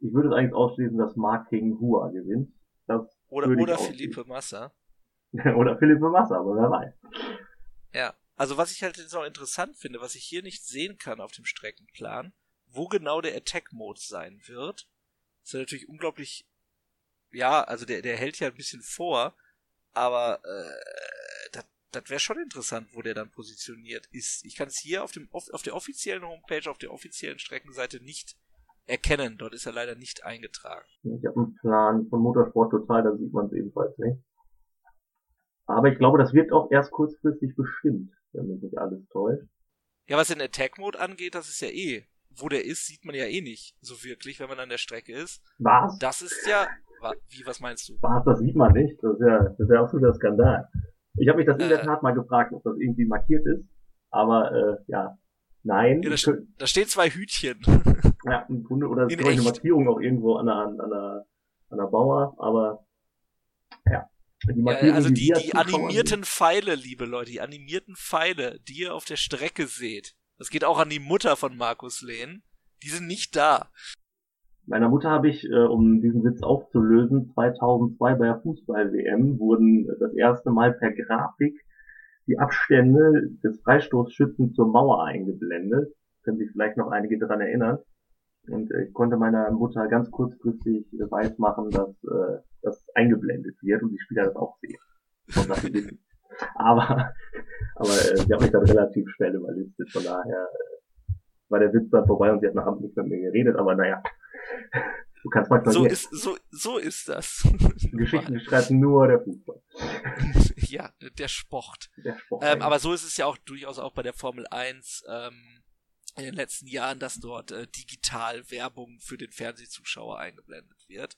Ich würde es eigentlich ausschließen, dass Mark King Hua gewinnt. Das oder oder Philippe Massa. oder Philippe Massa, aber wer weiß. Ja. Also was ich halt jetzt auch interessant finde, was ich hier nicht sehen kann auf dem Streckenplan, wo genau der Attack-Mode sein wird, ist ja natürlich unglaublich, ja, also der, der hält ja ein bisschen vor, aber äh, das wäre schon interessant, wo der dann positioniert ist. Ich kann es hier auf, dem, auf, der offiziellen Homepage, auf der offiziellen Streckenseite nicht erkennen. Dort ist er leider nicht eingetragen. Ich habe einen Plan von Motorsport Total, da sieht man es ebenfalls nicht. Aber ich glaube, das wird auch erst kurzfristig bestimmt wenn mich nicht alles täuscht. Ja, was den Attack Mode angeht, das ist ja eh. Wo der ist, sieht man ja eh nicht so wirklich, wenn man an der Strecke ist. Was? Das ist ja. Wie, was meinst du? Was, das sieht man nicht. Das ist ja, das ist ja absolut der Skandal. Ich habe mich das in der äh. Tat mal gefragt, ob das irgendwie markiert ist. Aber äh, ja, nein. Ja, da, da stehen zwei Hütchen. ja, im Grunde, oder es ist eine Markierung auch irgendwo an der, an der, an der Bauer, aber die ja, also die, die, die animierten Pfeile, liebe Leute, die animierten Pfeile, die ihr auf der Strecke seht, das geht auch an die Mutter von Markus Lehn, die sind nicht da. Meiner Mutter habe ich, äh, um diesen Witz aufzulösen, 2002 bei der Fußball-WM wurden das erste Mal per Grafik die Abstände des Freistoßschützen zur Mauer eingeblendet. Können sich vielleicht noch einige daran erinnern. Und äh, ich konnte meiner Mutter ganz kurzfristig äh, weiß machen, dass äh, das eingeblendet wird und die Spieler das auch sehen. Und aber aber äh, sie hat mich dann relativ schnell überlistet, von daher äh, war der Witz dann vorbei und sie hat nach Abend nicht mit mir geredet, aber naja. Du kannst manchmal so ist so so ist das. Geschichten schreibt nur der Fußball. ja, der Sport. Der Sport ähm, aber so ist es ja auch durchaus auch bei der Formel 1. Ähm, in den letzten Jahren, dass dort äh, digital Werbung für den Fernsehzuschauer eingeblendet wird.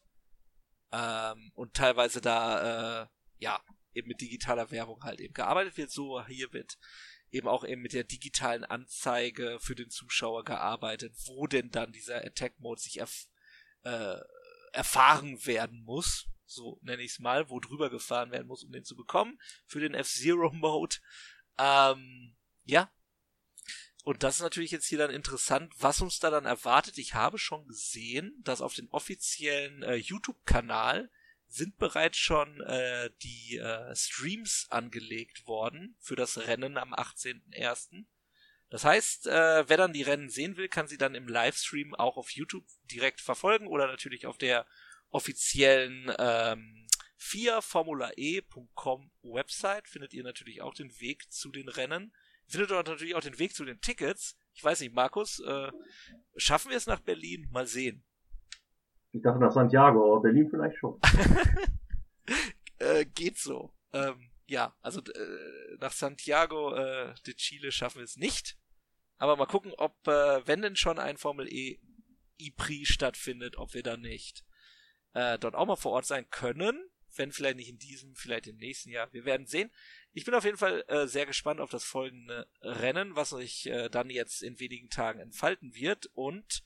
Ähm, und teilweise da, äh, ja, eben mit digitaler Werbung halt eben gearbeitet wird. So hier wird eben auch eben mit der digitalen Anzeige für den Zuschauer gearbeitet, wo denn dann dieser Attack Mode sich erf äh, erfahren werden muss. So nenne ich es mal, wo drüber gefahren werden muss, um den zu bekommen. Für den F-Zero Mode. Ähm, ja, und das ist natürlich jetzt hier dann interessant, was uns da dann erwartet. Ich habe schon gesehen, dass auf den offiziellen äh, YouTube-Kanal sind bereits schon äh, die äh, Streams angelegt worden für das Rennen am 18.01. Das heißt, äh, wer dann die Rennen sehen will, kann sie dann im Livestream auch auf YouTube direkt verfolgen oder natürlich auf der offiziellen ähm, 4formulae.com Website findet ihr natürlich auch den Weg zu den Rennen findet dort natürlich auch den Weg zu den Tickets. Ich weiß nicht, Markus, äh, schaffen wir es nach Berlin? Mal sehen. Ich dachte nach Santiago, aber Berlin vielleicht schon. äh, geht so. Ähm, ja, also äh, nach Santiago äh, de Chile schaffen wir es nicht. Aber mal gucken, ob, äh, wenn denn schon ein Formel E IPRI stattfindet, ob wir dann nicht äh, dort auch mal vor Ort sein können. Wenn vielleicht nicht in diesem, vielleicht im nächsten Jahr. Wir werden sehen. Ich bin auf jeden Fall äh, sehr gespannt auf das folgende Rennen, was sich äh, dann jetzt in wenigen Tagen entfalten wird. Und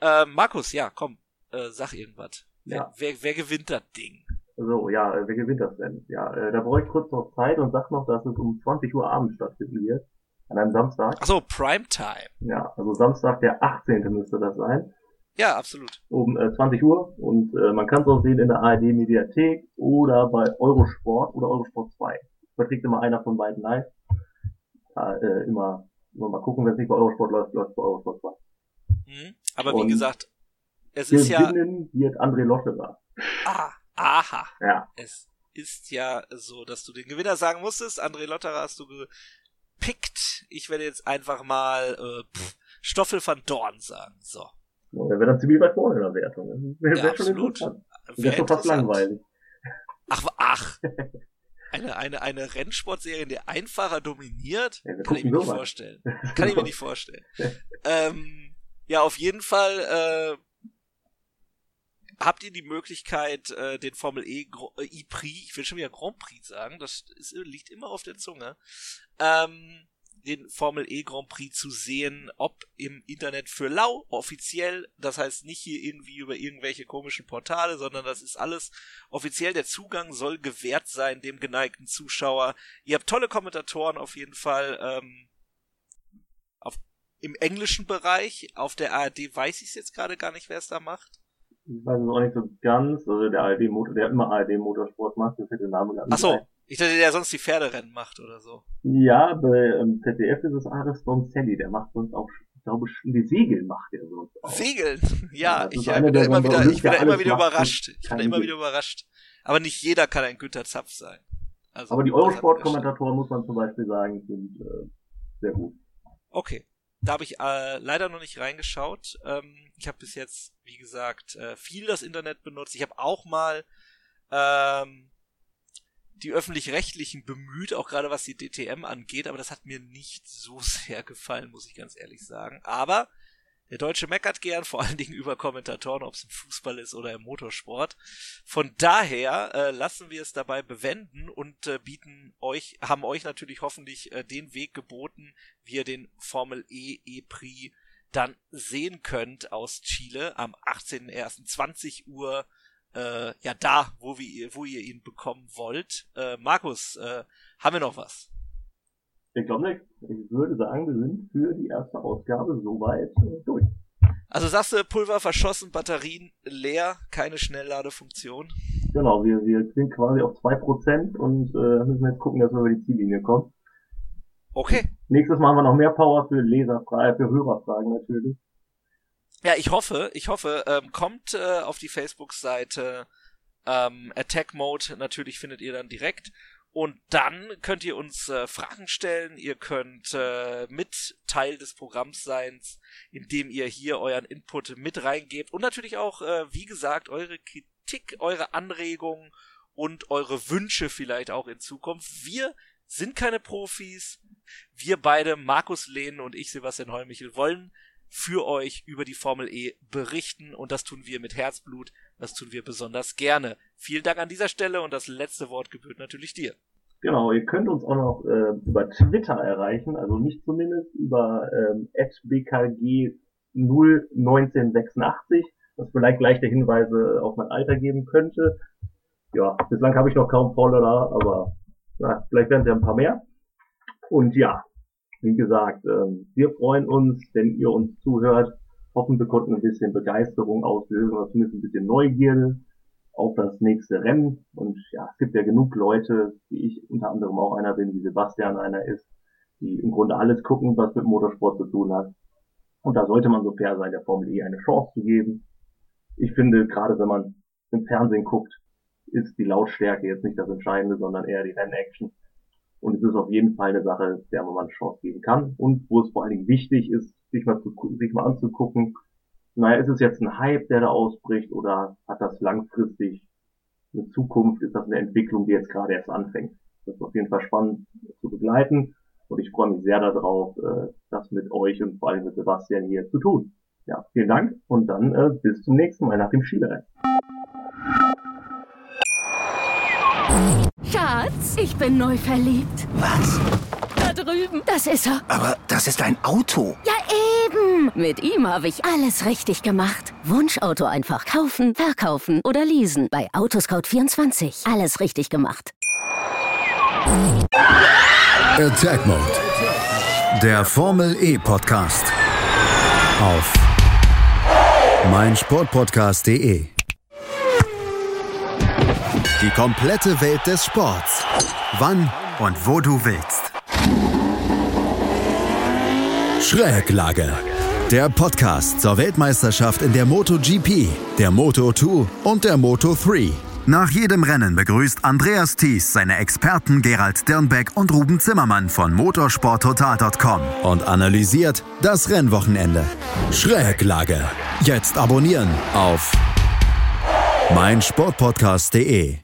äh, Markus, ja, komm, äh, sag irgendwas. Ja. Wer, wer, wer gewinnt das Ding? So, ja, äh, wer gewinnt das denn? Ja, äh, da brauche ich kurz noch Zeit und sag noch, dass es um 20 Uhr abends stattfinden wird. An einem Samstag. Achso, Primetime. Ja, also Samstag, der 18. müsste das sein. Ja, absolut. Um äh, 20 Uhr und äh, man kann es auch sehen in der ARD Mediathek oder bei Eurosport oder Eurosport 2. Verträgt immer einer von beiden live. Ja, äh, immer, immer mal gucken, wenn es nicht bei Eurosport läuft, läuft es bei Eurosport 2. Mhm. Aber und wie gesagt, es ist ja. wird André Lotterer. Ah, aha. Ja. Es ist ja so, dass du den Gewinner sagen musstest. André Lotterer hast du gepickt. Ich werde jetzt einfach mal äh, pff, Stoffel van Dorn sagen. So. Der wäre dann ziemlich weit vorne in der Wertung. Wäre ja, absolut. interessant. Wäre schon fast langweilig. Ach, ach. Eine, eine, eine Rennsportserie, in der Einfacher dominiert? Ja, kann ich mir nicht vorstellen. Kann ich mir nicht vorstellen. ähm, ja, auf jeden Fall äh, habt ihr die Möglichkeit, äh, den Formel E äh, E-Prix, ich will schon wieder Grand Prix sagen, das ist, liegt immer auf der Zunge, ähm, den Formel E Grand Prix zu sehen, ob im Internet für lau, offiziell, das heißt nicht hier irgendwie über irgendwelche komischen Portale, sondern das ist alles offiziell. Der Zugang soll gewährt sein dem geneigten Zuschauer. Ihr habt tolle Kommentatoren auf jeden Fall. Ähm, auf, Im englischen Bereich, auf der ARD weiß ich es jetzt gerade gar nicht, wer es da macht. Ich weiß es auch nicht so ganz. Also der ARD Motor, der immer ARD Motorsport macht, das hätte der Name gar nicht. Ach so, ich dachte, der sonst die Pferderennen macht oder so. Ja, bei ähm, ZDF ist es Aris Donzelli, der macht sonst auch, ich glaube, die Segel macht er sonst auch. Segeln? Ja, ja ich, bin da immer wieder, ich bin da immer wieder überrascht. Ich bin da immer wieder überrascht. Aber nicht jeder kann ein Günther Zapf sein. Also, Aber die Eurosport-Kommentatoren, muss man zum Beispiel sagen, sind äh, sehr gut. Okay. Da habe ich äh, leider noch nicht reingeschaut. Ähm, ich habe bis jetzt, wie gesagt, äh, viel das Internet benutzt. Ich habe auch mal ähm, die öffentlich-rechtlichen bemüht, auch gerade was die DTM angeht, aber das hat mir nicht so sehr gefallen, muss ich ganz ehrlich sagen. Aber der Deutsche meckert gern, vor allen Dingen über Kommentatoren, ob es im Fußball ist oder im Motorsport. Von daher äh, lassen wir es dabei bewenden und äh, bieten euch, haben euch natürlich hoffentlich äh, den Weg geboten, wie ihr den Formel E E-Prix dann sehen könnt aus Chile am 18.01. Uhr äh, ja da, wo, wir, wo ihr ihn bekommen wollt. Äh, Markus, äh, haben wir noch was? Ich glaube nicht. Ich würde sagen, wir sind für die erste Ausgabe soweit äh, durch. Also sagst du, Pulver verschossen, Batterien leer, keine Schnellladefunktion? Genau, wir, wir sind quasi auf 2% und äh, müssen jetzt gucken, dass wir über die Ziellinie kommen. Okay. Nächstes Mal haben wir noch mehr Power für Leserfragen, für Hörerfragen natürlich. Ja, ich hoffe, ich hoffe, ähm, kommt äh, auf die Facebook-Seite ähm, Attack Mode, natürlich findet ihr dann direkt. Und dann könnt ihr uns äh, Fragen stellen, ihr könnt äh, mit Teil des Programms sein, indem ihr hier euren Input mit reingebt und natürlich auch, äh, wie gesagt, eure Kritik, eure Anregungen und eure Wünsche vielleicht auch in Zukunft. Wir sind keine Profis. Wir beide, Markus Lehn und ich, Sebastian Holmichel, wollen für euch über die Formel E berichten und das tun wir mit Herzblut, das tun wir besonders gerne. Vielen Dank an dieser Stelle und das letzte Wort gebührt natürlich dir. Genau, ihr könnt uns auch noch äh, über Twitter erreichen, also nicht zumindest über ähm, bkg 01986, was vielleicht leichte Hinweise auf mein Alter geben könnte. Ja, bislang habe ich noch kaum Follower, aber na, vielleicht werden es ja ein paar mehr. Und ja, wie gesagt, ähm, wir freuen uns, wenn ihr uns zuhört, hoffen, wir konnten ein bisschen Begeisterung auslösen oder zumindest ein bisschen Neugierde auf das nächste Rennen. Und ja, es gibt ja genug Leute, wie ich unter anderem auch einer bin, wie Sebastian einer ist, die im Grunde alles gucken, was mit Motorsport zu tun hat. Und da sollte man so fair sein, der Formel E eine Chance zu geben. Ich finde, gerade wenn man im Fernsehen guckt, ist die Lautstärke jetzt nicht das Entscheidende, sondern eher die Rennaction. Und es ist auf jeden Fall eine Sache, der man eine Chance geben kann. Und wo es vor allen Dingen wichtig ist, sich mal, zu, sich mal anzugucken, naja, ist es jetzt ein Hype, der da ausbricht, oder hat das langfristig eine Zukunft? Ist das eine Entwicklung, die jetzt gerade erst anfängt? Das ist auf jeden Fall spannend zu begleiten. Und ich freue mich sehr darauf, äh, das mit euch und vor allem mit Sebastian hier zu tun. Ja, vielen Dank und dann äh, bis zum nächsten Mal nach dem Skirennen. Schatz, ich bin neu verliebt. Was? Da drüben. Das ist er. Aber das ist ein Auto. Ja, eben. Mit ihm habe ich alles richtig gemacht. Wunschauto einfach kaufen, verkaufen oder leasen. Bei Autoscout24. Alles richtig gemacht. Attack Mode. Der Formel E Podcast. Auf meinsportpodcast.de. Die komplette Welt des Sports. Wann und wo du willst. Schräglage. Der Podcast zur Weltmeisterschaft in der MotoGP, der Moto2 und der Moto3. Nach jedem Rennen begrüßt Andreas Thies seine Experten Gerald Dirnbeck und Ruben Zimmermann von motorsporttotal.com und analysiert das Rennwochenende. Schräglage. Jetzt abonnieren auf meinsportpodcast.de.